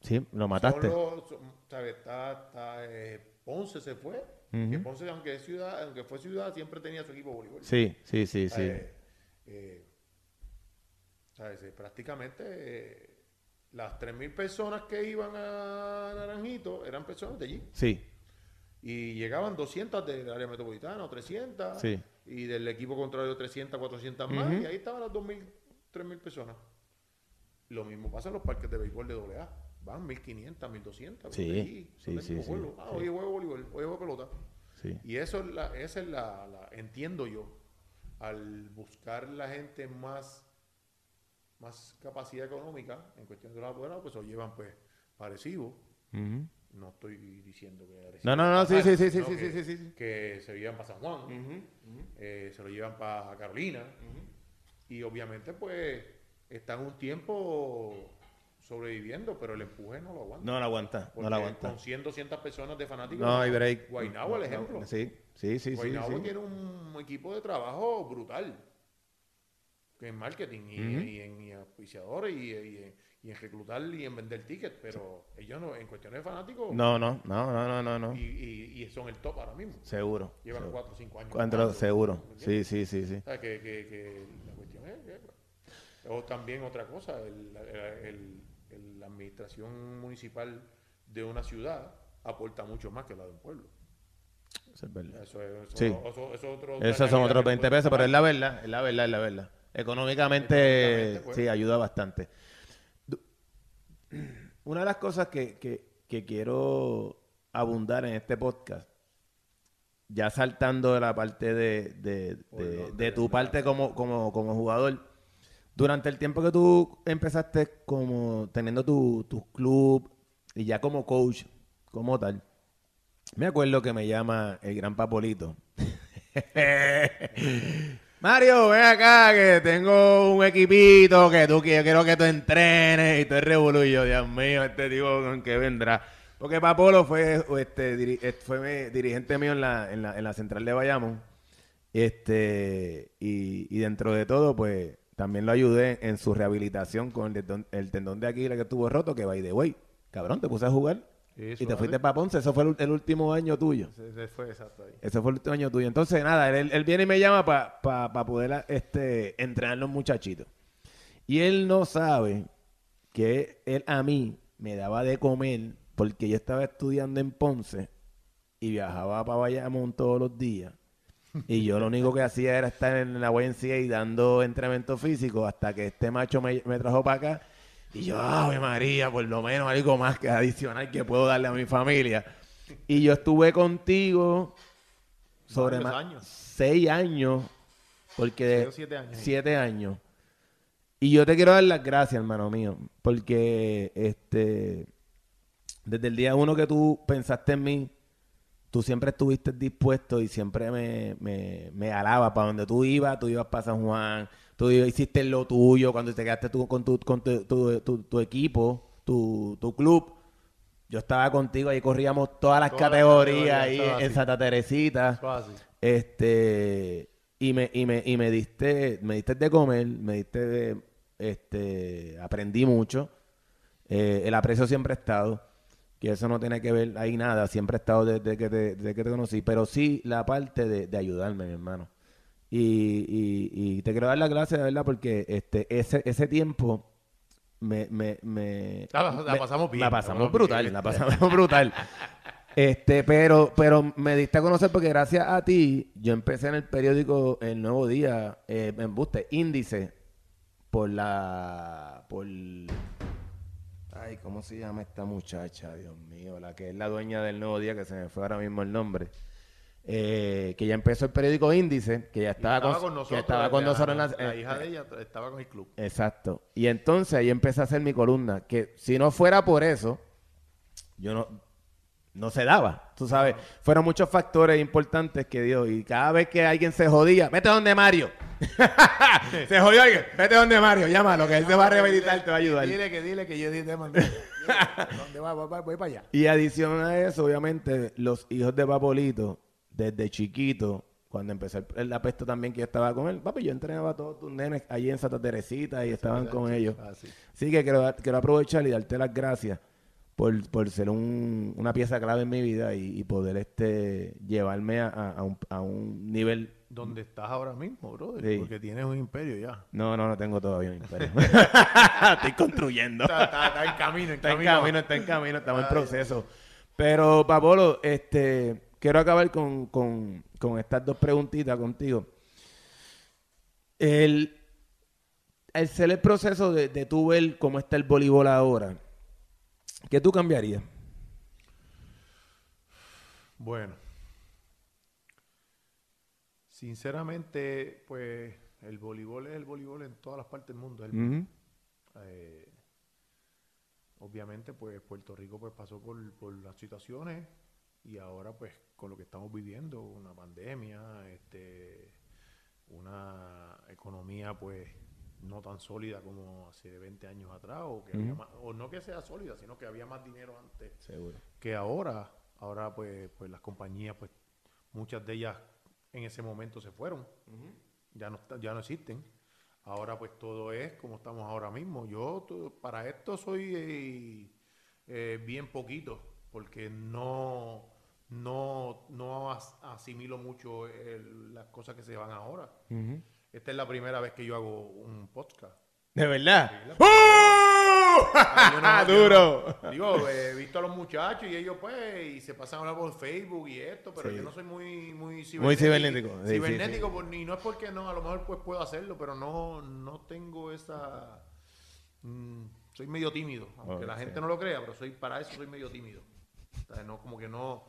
Sí, lo mataste. son los- son- ¿sabes? Está, está, eh, Ponce se fue. Que Ponce, aunque, es ciudad, aunque fue ciudad, siempre tenía su equipo voleibol. Sí, sí, sí, sí. Eh, ¿sabes? Prácticamente las 3.000 personas que iban a Naranjito eran personas de allí. Sí, Y llegaban 200 del área metropolitana o 300. Sí. Y del equipo contrario 300, 400 más. Ujú. Y ahí estaban las 2.000, 3.000 personas. Lo mismo pasa en los parques de béisbol de AA. Van 1.500, 1.200. Sí, ahí, sí, sí, sí. Ah, sí. hoy juego voleibol, hoy juego pelota. Sí. Y eso es la, esa es la, la- entiendo yo, al buscar la gente más, más capacidad económica en cuestión de los apoderados, pues lo llevan pues parecido. Ujú. No estoy diciendo que No, no, no, sí, sí, sí, sí, ¿no? sí, que, sí, sí, sí. que se lo llevan para San Juan, eh, se lo llevan para Carolina. Y obviamente pues están un tiempo sobreviviendo, pero el empuje no lo aguanta. No la aguanta, no la aguanta. Con 100, 200 personas de fanáticos. No hay break. Guaynabo, el No, no, ejemplo. Sí, sí, sí, sí. Guaynabo sí. tiene un equipo de trabajo brutal. Que en marketing y, y en y auspiciadores y, y en, y en reclutar y en vender tickets. Pero ellos no, en cuestiones de fanáticos. No, no, no, no, no, no, no. Y, y- y son el top ahora mismo. Seguro. Llevan seguro. 4 o 5 años. Ganando, seguro. Sí, sí, sí, sí. O sea, que, que- que la cuestión es. que, pues, o también otra cosa, el- el- el- la administración municipal de una ciudad aporta mucho más que la de un pueblo. Eso es verdad. Eso es, eso, Sí. eso- eso es otro- otra Esos son otros que 20 puede pesos, pero es la verdad, es la verdad, es la verdad. Económicamente, Económicamente, pues. sí, ayuda bastante. Una de las cosas que, que- que quiero abundar en este podcast, ya saltando de la parte de, de- de- de tu parte como, como, como jugador, durante el tiempo que tú empezaste como teniendo tu, tu club y ya como coach, como tal, me acuerdo que me llama el gran Papolito. Mario, ven acá que tengo un equipito que tú que yo quiero que tú entrenes y tú eres revolullo. Dios mío, este tipo con qué vendrá. Porque Papolo fue, este, eh, fue mi- dirigente mío en la, en la, en la central de Bayamón. Este, y, y dentro de todo, pues también lo ayudé en su rehabilitación con el tendón de Aquiles que estuvo roto, que by the way, cabrón, te puse a jugar Y te fuiste para Ponce. Eso fue el, el último año tuyo. Ese- fue exacto ahí. Ese fue el último año tuyo. Entonces, nada, él, él viene y me llama para poder este, entrenar los muchachitos. Y él no sabe que él a mí me daba de comer porque yo estaba estudiando en Ponce y viajaba para Bayamón todos los días. Y yo lo único que hacía era estar en la YMCA y dando entrenamiento físico hasta que este macho me, me trajo para acá. Y yo, ¡Ave María! Por lo menos algo más que adicional que puedo darle a mi familia. Y yo estuve contigo sobre ma- años. seis años. Porque siete años. siete años. Y yo te quiero dar las gracias, hermano mío. Porque este desde el día uno que tú pensaste en mí, tú siempre estuviste dispuesto y siempre me, me, me alabas para donde tú ibas, tú ibas para San Juan, tú hiciste lo tuyo, cuando te quedaste tú con tu, con tu, tu- tu- equipo, tu, tu club. Yo estaba contigo, ahí corríamos todas las Todas categorías ahí en así. Santa Teresita. Este, y me, y me, y me diste, me diste de comer, me diste de, este, aprendí mucho. Eh, el aprecio siempre ha estado, que eso no tiene que ver ahí nada, siempre ha estado desde que te, desde que te conocí, pero sí la parte de, de ayudarme, mi hermano. Y, y, y te quiero dar las gracias, de verdad, porque este, ese, ese tiempo me, me, me, La- la pasamos bien, La la pasamos pasamos brutal, bien. la pasamos brutal. Este, pero, pero me diste a conocer porque gracias a ti yo empecé en el periódico El Nuevo Día, eh, en Buste, índice, por la, por, ay, ¿cómo se llama esta muchacha? Dios mío, la que es la dueña del Nuevo Día, que se me fue ahora mismo el nombre. Eh, que ya empezó el periódico Índice, que ya estaba, estaba con, con que nosotros. estaba con la- nosotros en la, la eh, hija de ella estaba con el club. Exacto. Y entonces ahí empecé a hacer mi columna, que si no fuera por eso, yo no, no se daba, tú sabes. Fueron muchos factores importantes que dio. Y cada vez que alguien se jodía, vete donde Mario. se jodió alguien, vete donde Mario, llámalo, que él se va a rehabilitar, te va a ayudar. Dile que dile que yo te mandé. ¿Dónde va? Voy, voy para allá. Y adición a eso, obviamente, los hijos de Papolito, desde chiquito, cuando empecé el, el apesto también que yo estaba con él, papi, yo entrenaba a todos tus nenes allí en Santa Teresita y estaban con ellos. Ah, sí. Así que quiero, quiero aprovechar y darte las gracias por, por ser un- una pieza clave en mi vida y, y poder este llevarme a, a- a un, a un nivel... ¿Dónde estás ahora mismo, brother? Sí. Porque tienes un imperio ya. No, no, no tengo todavía un imperio. Estoy construyendo. Está, está- está en camino, en Está en camino. camino, está en camino, estamos en proceso. Pero, Papolo, este, quiero acabar con, con- con estas dos preguntitas contigo. El, el ser el proceso de, de tú ver cómo está el voleibol ahora, ¿qué tú cambiarías? Bueno. Sinceramente, pues el voleibol es el voleibol en todas las partes del mundo. Eh, obviamente, pues Puerto Rico pues pasó por, por las situaciones y ahora pues con lo que estamos viviendo, una pandemia, este, una economía pues no tan sólida como hace 20 años atrás o que había más- o no que sea sólida, sino que había más dinero antes Seguro. que ahora, ahora pues, pues las compañías, pues muchas de ellas en ese momento se fueron, ya no ya no existen. Ahora pues todo es como estamos ahora mismo. Yo para esto soy eh, eh, bien poquito, porque no, no, no as- asimilo mucho el- las cosas que se van ahora. Esta es la primera vez que yo hago un podcast. ¿De verdad? Sí, la- ¡Oh! Ah, no- ¡Duro! no- digo, eh, he visto a los muchachos y ellos pues, y se pasan a hablar por Facebook y esto, pero Sí. yo no soy muy, muy Muy cibernético, sí, cibernético, sí. por- y no es porque no, a lo mejor pues puedo hacerlo, pero no, no tengo esa... mm, soy medio tímido, aunque la gente no lo crea, pero soy para eso soy medio tímido. O sea, no, como que no,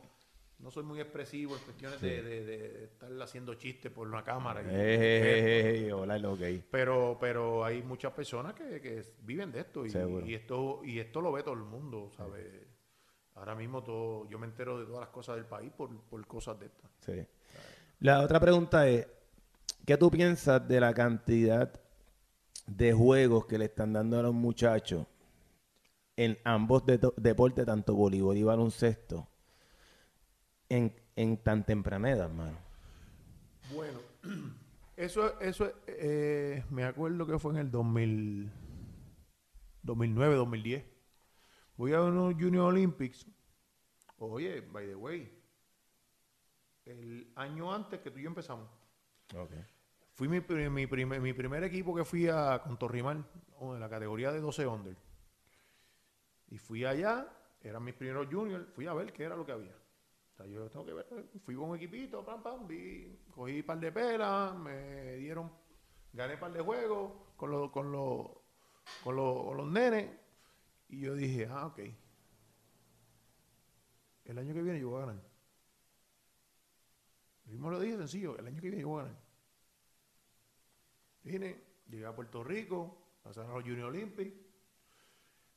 no soy muy expresivo en cuestiones de, de- de estar haciendo chistes por una cámara. y- Ey, ey, ey, ey, hola, pero, pero hay muchas personas que, que viven de esto y, esto y esto lo ve todo el mundo, ¿sabes? Ahora mismo todo, yo me entero de todas las cosas del país por, por cosas de estas. Sí. La otra pregunta es, ¿qué tú piensas de la cantidad de juegos que le están dando a los muchachos en ambos de- deportes, tanto voleibol y baloncesto, en, en tan temprana edad, mano? Bueno, eso, eso eh, me acuerdo que fue en el 2000, 2009, 2010. Voy a unos Junior Olympics. Oye, by the way, el año antes que tú y yo empezamos. Fui mi, mi, primer, mi primer equipo que fui a Contorrimal, o en la categoría de 12 under. Y fui allá, eran mis primeros juniors, fui a ver qué era lo que había. Yo tengo que ver, fui con un equipito, pam, pam, vi, cogí un par de pelas, me dieron, gané un par de juegos con los, con los, con los, nenes. Y yo dije, ah, ok. El año que viene yo voy a ganar. Yo mismo lo dije sencillo, el año que viene yo voy a ganar. Vine, llegué a Puerto Rico, pasaron los Junior Olympics.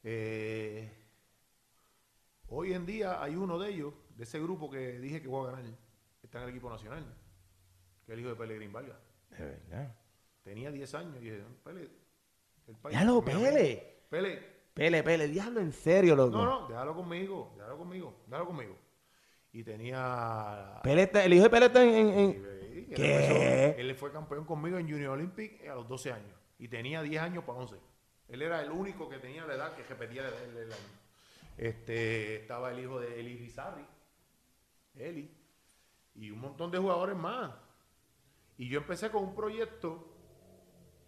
Eh, hoy en día hay uno de ellos, de ese grupo que dije que voy a ganar, está en el equipo nacional, que es el hijo de Pelegrín Vargas. De verdad. Tenía 10 años y dije, Pele, el país. ¡Ya lo mi amigo. pele! Pele, Pele, pele, diablo, en serio, loco. no, no, déjalo conmigo, déjalo conmigo, déjalo conmigo. Y tenía... Pele está- el hijo de Pele está en... en- él ¿Qué? empezó- Él fue campeón conmigo en Junior Olympic a los 12 años. Y tenía 10 años para 11. Él era el único que tenía la edad que repetía el, el- el año. Este, estaba el hijo de Eli Rizarri. Eli. Y un montón de jugadores más. Y yo empecé con un proyecto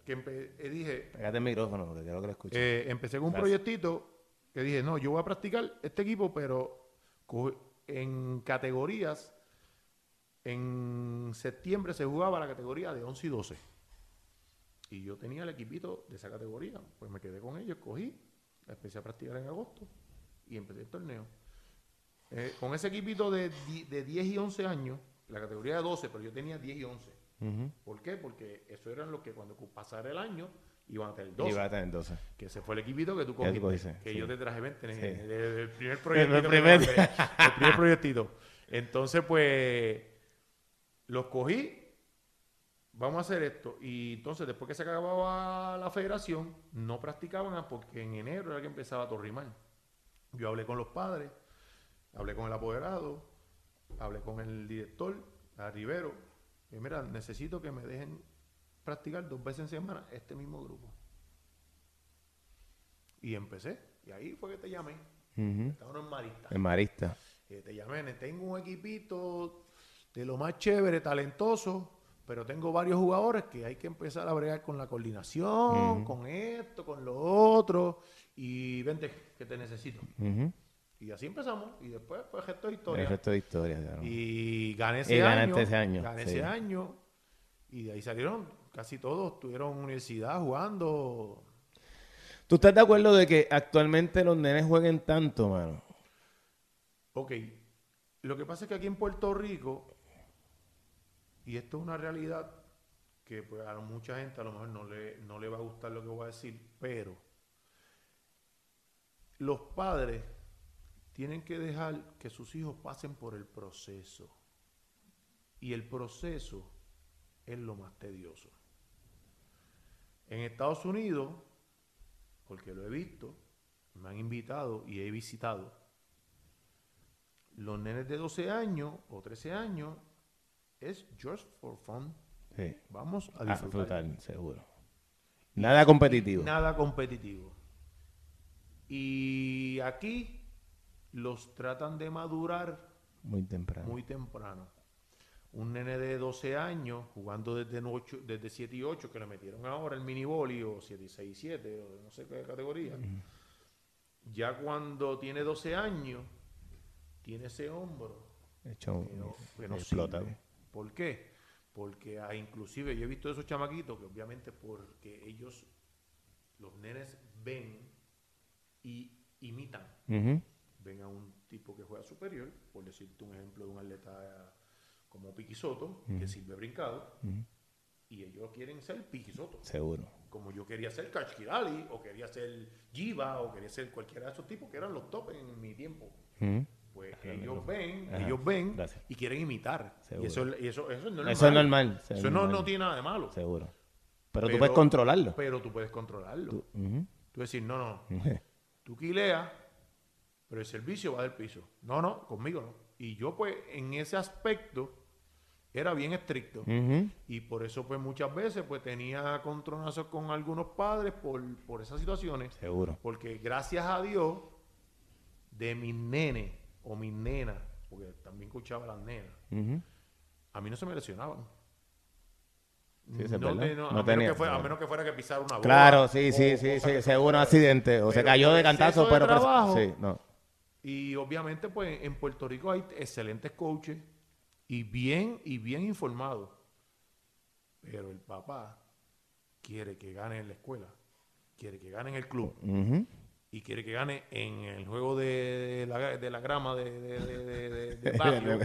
que empe- eh, dije, Pégate el micrófono, porque quiero que lo escuches. eh, empecé con un Gracias. proyectito que dije, no, yo voy a practicar este equipo, pero en categorías, en septiembre se jugaba la categoría de 11 y 12. Y yo tenía el equipito de esa categoría, pues me quedé con ellos, cogí, empecé a practicar en agosto y empecé el torneo. Eh, con ese equipito de, de 10 y 11 años, la categoría de 12, pero yo tenía 10 y 11. Ujú. ¿Por qué? Porque eso eran los que cuando pasara el año iban a tener 12. Y va a tener 12. Que ese fue el equipito que tú cogiste. cogiste, que sí. yo te traje 20. en Sí. El, el- primer proyectito. El primer. el primer proyectito. Entonces, pues, los cogí. Vamos a hacer esto. Y entonces, después que se acababa la federación, no practicaban porque en enero era que empezaba a torrimar. Yo hablé con los padres, hablé con el apoderado, hablé con el director, a Rivero. Y mira, necesito que me dejen practicar dos veces en semana este mismo grupo. Y empecé. Y ahí fue que te llamé. Ujú. Estábamos en Marista. El marista. Eh, te llamé, "Ne- tengo un equipito de lo más chévere, talentoso, pero tengo varios jugadores que hay que empezar a bregar con la coordinación, con esto, con lo otro. Y vente, que te necesito. Ujú. Y así empezamos. Y después, pues, resto de historia. El resto de historia, claro. Y gané ese Y año. ese año, Gané sí. ese año. Y de ahí salieron casi todos. Estuvieron en universidad jugando. ¿Tú estás de acuerdo de que actualmente los nenes jueguen tanto, mano? Ok. Lo que pasa es que aquí en Puerto Rico, y esto es una realidad que pues, a mucha gente a lo mejor no le, no le va a gustar lo que voy a decir, pero los padres tienen que dejar que sus hijos pasen por el proceso. Y el proceso es lo más tedioso. En Estados Unidos, porque lo he visto, me han invitado y he visitado, los nenes de 12 años o 13 años es just for fun. Sí. Vamos a A disfrutar. disfrutar, seguro. Nada competitivo. Nada competitivo. Y aquí los tratan de madurar Muy temprano. muy temprano. Un nene de 12 años jugando desde, ocho- desde 7 y 8, que le metieron ahora el mini boli o 7 y 6 y 7, o no sé qué categoría. Ya cuando tiene 12 años, tiene ese hombro Hecho que no, que no explota. sirve. ¿Por qué? Porque ah, inclusive yo he visto esos chamaquitos que obviamente porque ellos, los nenes ven y imitan. Ven a un tipo que juega superior, por decirte un ejemplo de un atleta como Piquisoto, que sirve brincado, y ellos quieren ser Piquisoto. Seguro. Como yo quería ser Kachkirali, o quería ser Jiva, o quería ser cualquiera de esos tipos que eran los top en mi tiempo. Pues Ajá, ellos ven, Ajá, ellos ven gracias. y quieren imitar. Seguro. Y eso, es- y eso, eso es normal. Eso es normal. eso es Eso no, no tiene nada de malo. Seguro. Pero, tú puedes controlarlo. Pero tú puedes controlarlo. Tú-. Tú decir, no, no, tú quileas, pero el servicio va del piso. No, no, conmigo no. Y yo pues en ese aspecto era bien estricto. Y por eso pues muchas veces pues tenía contronazos con algunos padres por, por esas situaciones. Seguro. Porque gracias a Dios, de mis nenes o mis nenas, porque también escuchaba a las nenas, a mí no se me lesionaban. Sí, eso es no, verdad. te- no, No a, menos que fuera, a no. menos que fuera que pisara una bola. Claro, sí, o sí, sí, cosas sí. que Seguro un accidente. O se cayó por de cantazo, pero... pero- trabajo, sí, no. Y obviamente, pues, en Puerto Rico hay excelentes coaches y bien, y bien informados. Pero el papá quiere que gane en la escuela, quiere que gane en el club y quiere que gane en el juego de la, de la grama de, de, de, barrio.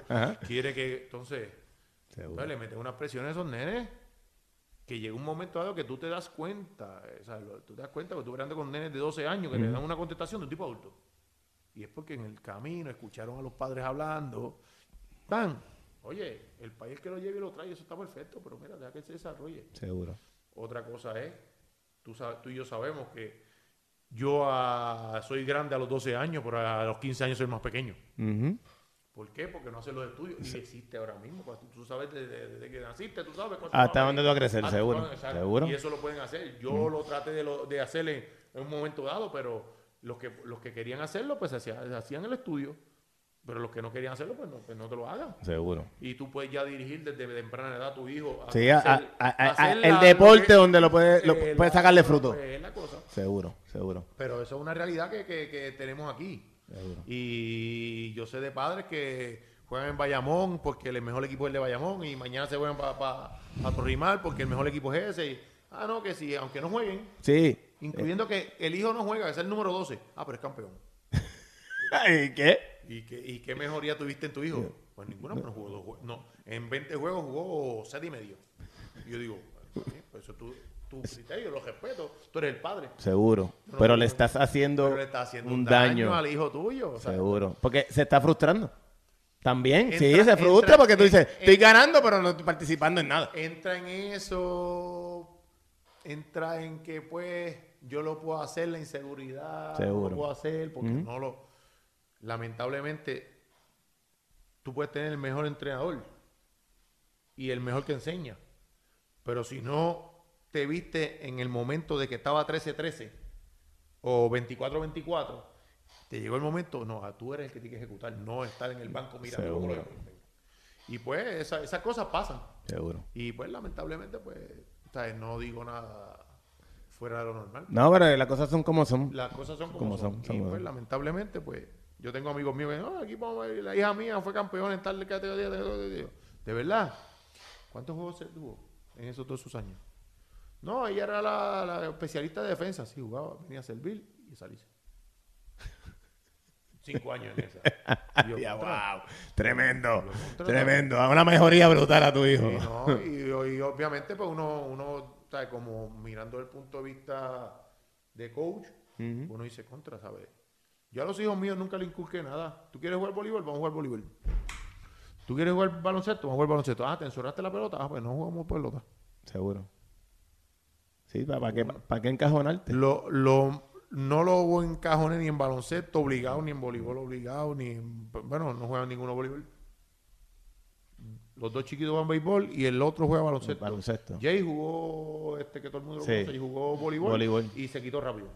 Quiere que, entonces, pues, le meten unas presiones a esos nenes que llega un momento dado que tú te das cuenta, eh, o sea, tú te das cuenta que tú hablando con nenes de 12 años que le dan una contestación de un tipo adulto. Y es porque en el camino escucharon a los padres hablando. Tan, oye, el país que lo lleve y lo trae, eso está perfecto, pero mira, deja que se desarrolle. Seguro. Otra cosa es, tú, sabes, tú y yo sabemos que yo soy grande a los 12 años, pero a los 15 años soy más pequeño. ¿Por qué? Porque no hace los estudios. Y existe ahora mismo. tú, sabes desde, desde que naciste, tú sabes. cuánto Hasta dónde tú vas a crecer, seguro, seguro. Y eso lo pueden hacer. Yo lo traté de, lo- de hacer en, en un momento dado, pero los que, los que querían hacerlo, pues hacía- hacían el estudio. Pero los que no querían hacerlo, pues no, pues no te lo hagan. Seguro. Y tú puedes ya dirigir desde temprana edad a tu hijo. a Sí, hacer- a- a- a a- hacer el la- deporte lo que- donde lo puede, lo eh, puede la- sacarle fruto. pues, es la cosa. Seguro, seguro. Pero eso es una realidad que, que- que tenemos aquí. Seguro. Y yo sé de padres que juegan en Bayamón porque el mejor equipo es el de Bayamón y mañana se juegan para pa, pa Torrimal porque el mejor equipo es ese. Y, ah, no, que sí, aunque no jueguen, Sí. Incluyendo que el hijo no juega, es el número 12. Ah, pero es campeón. ¿Y qué? ¿Y qué, y qué mejoría tuviste en tu hijo? Pues ninguna, pero jugó dos juegos. No, en 20 juegos jugó 7 y medio. Y yo digo, "Oye, pues eso es tu, criterio, lo respeto. Tú eres el padre. Seguro. No, Pero no, le estás haciendo, le estás haciendo un daño. al hijo tuyo. o sea, Seguro. Porque se está frustrando. También, sí, se frustra entra- porque tú dices, estoy ganando, pero no estoy participando en nada. entra en eso, entra en que pues yo lo puedo hacer, la inseguridad, Seguro. lo puedo hacer porque no lo... Lamentablemente, tú puedes tener el mejor entrenador y el mejor que enseña, pero si no te viste en el momento de que estaba 13-13 o 24-24, te llegó el momento, no, ah, tú eres el que tiene que ejecutar, no estar en el banco mirando. Y pues esa- esas cosas pasan. Seguro. Y pues lamentablemente, pues, no digo nada fuera de lo normal. No, pero las cosas son como son. Las cosas son como, Como son. y pues lamentablemente, pues, Yo tengo amigos míos que, no, aquí vamos a ver, la hija mía fue campeona en tal categoría. De, de- de- de verdad. ¿Cuántos juegos se tuvo en esos todos sus años? No, ella era la, la especialista de defensa. Sí, jugaba, venía a servir y salirse. Cinco años en esa. Y yo, Ya, contra. wow. Tremendo. Tremendo. Una mejoría brutal a tu hijo. Sí, no, y, y obviamente, pues uno, uno ¿sabes? como mirando el punto de vista de coach, uno dice contra, ¿sabes? Yo a los hijos míos nunca le inculqué nada. ¿Tú quieres jugar voleibol? Vamos a jugar voleibol. ¿Tú quieres jugar baloncesto? Vamos a jugar baloncesto. Ah, ¿te encerraste la pelota? Ah, pues no jugamos pelota. Seguro. Sí, ¿para qué, para qué encajonarte? Lo, lo, no lo encajoné ni en baloncesto obligado, ni en voleibol obligado, ni en- bueno, no juegan ninguno voleibol. Los dos chiquitos van béisbol y el otro juega baloncesto. Baloncesto. Jay jugó, este que todo el mundo lo Sí. conoce, y jugó voleibol, Voleibol. y se quitó rápido.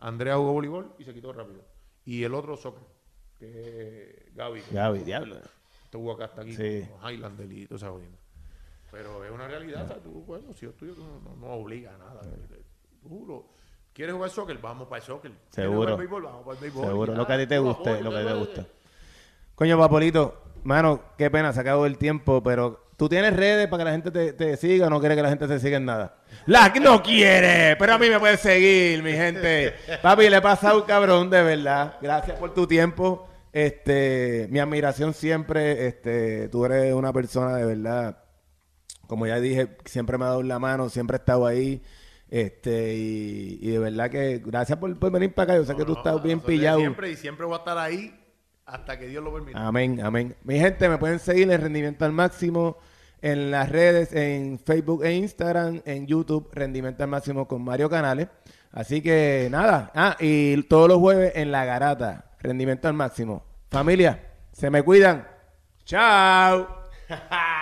Andrea jugó voleibol y se quitó rápido. Y el otro soccer, que es Gaby. Gaby, diablo. Estuvo acá hasta aquí, Sí. y toda esa jodienda. Pero es una realidad, ¿sabes? Tú, bueno, si yo estoy, no, no, no obliga a nada. Tú lo- ¿Quieres jugar soccer? Vamos para el soccer. ¿Quieres Seguro. jugar béisbol? Vamos para el béisbol. Seguro, lo que a ti te tú guste, lo que tú te gusta. Coño, Papolito, mano, qué pena, se acabó el tiempo, pero tú tienes redes para que la gente te, te siga o no quieres que la gente se siga en nada. La no quiere, pero a mí me puedes seguir, mi gente. Papi, le he pasado cabrón, de verdad. Gracias por tu tiempo. Este, mi admiración siempre, este, tú eres una persona de verdad como ya dije, siempre me ha dado la mano, siempre he estado ahí. Este, y, y de verdad que gracias por, por venir para acá. Yo sé que tú No, estás bien pillado. Siempre y siempre voy a estar ahí hasta que Dios lo permita. Amén, amén. Mi gente, me pueden seguir en Rendimiento al Máximo en las redes, en Facebook e Instagram, en YouTube, Rendimiento al Máximo con Mario Canales. Así que nada. Ah, y todos los jueves en La Garata, Rendimiento al Máximo. Familia, se me cuidan. Chao.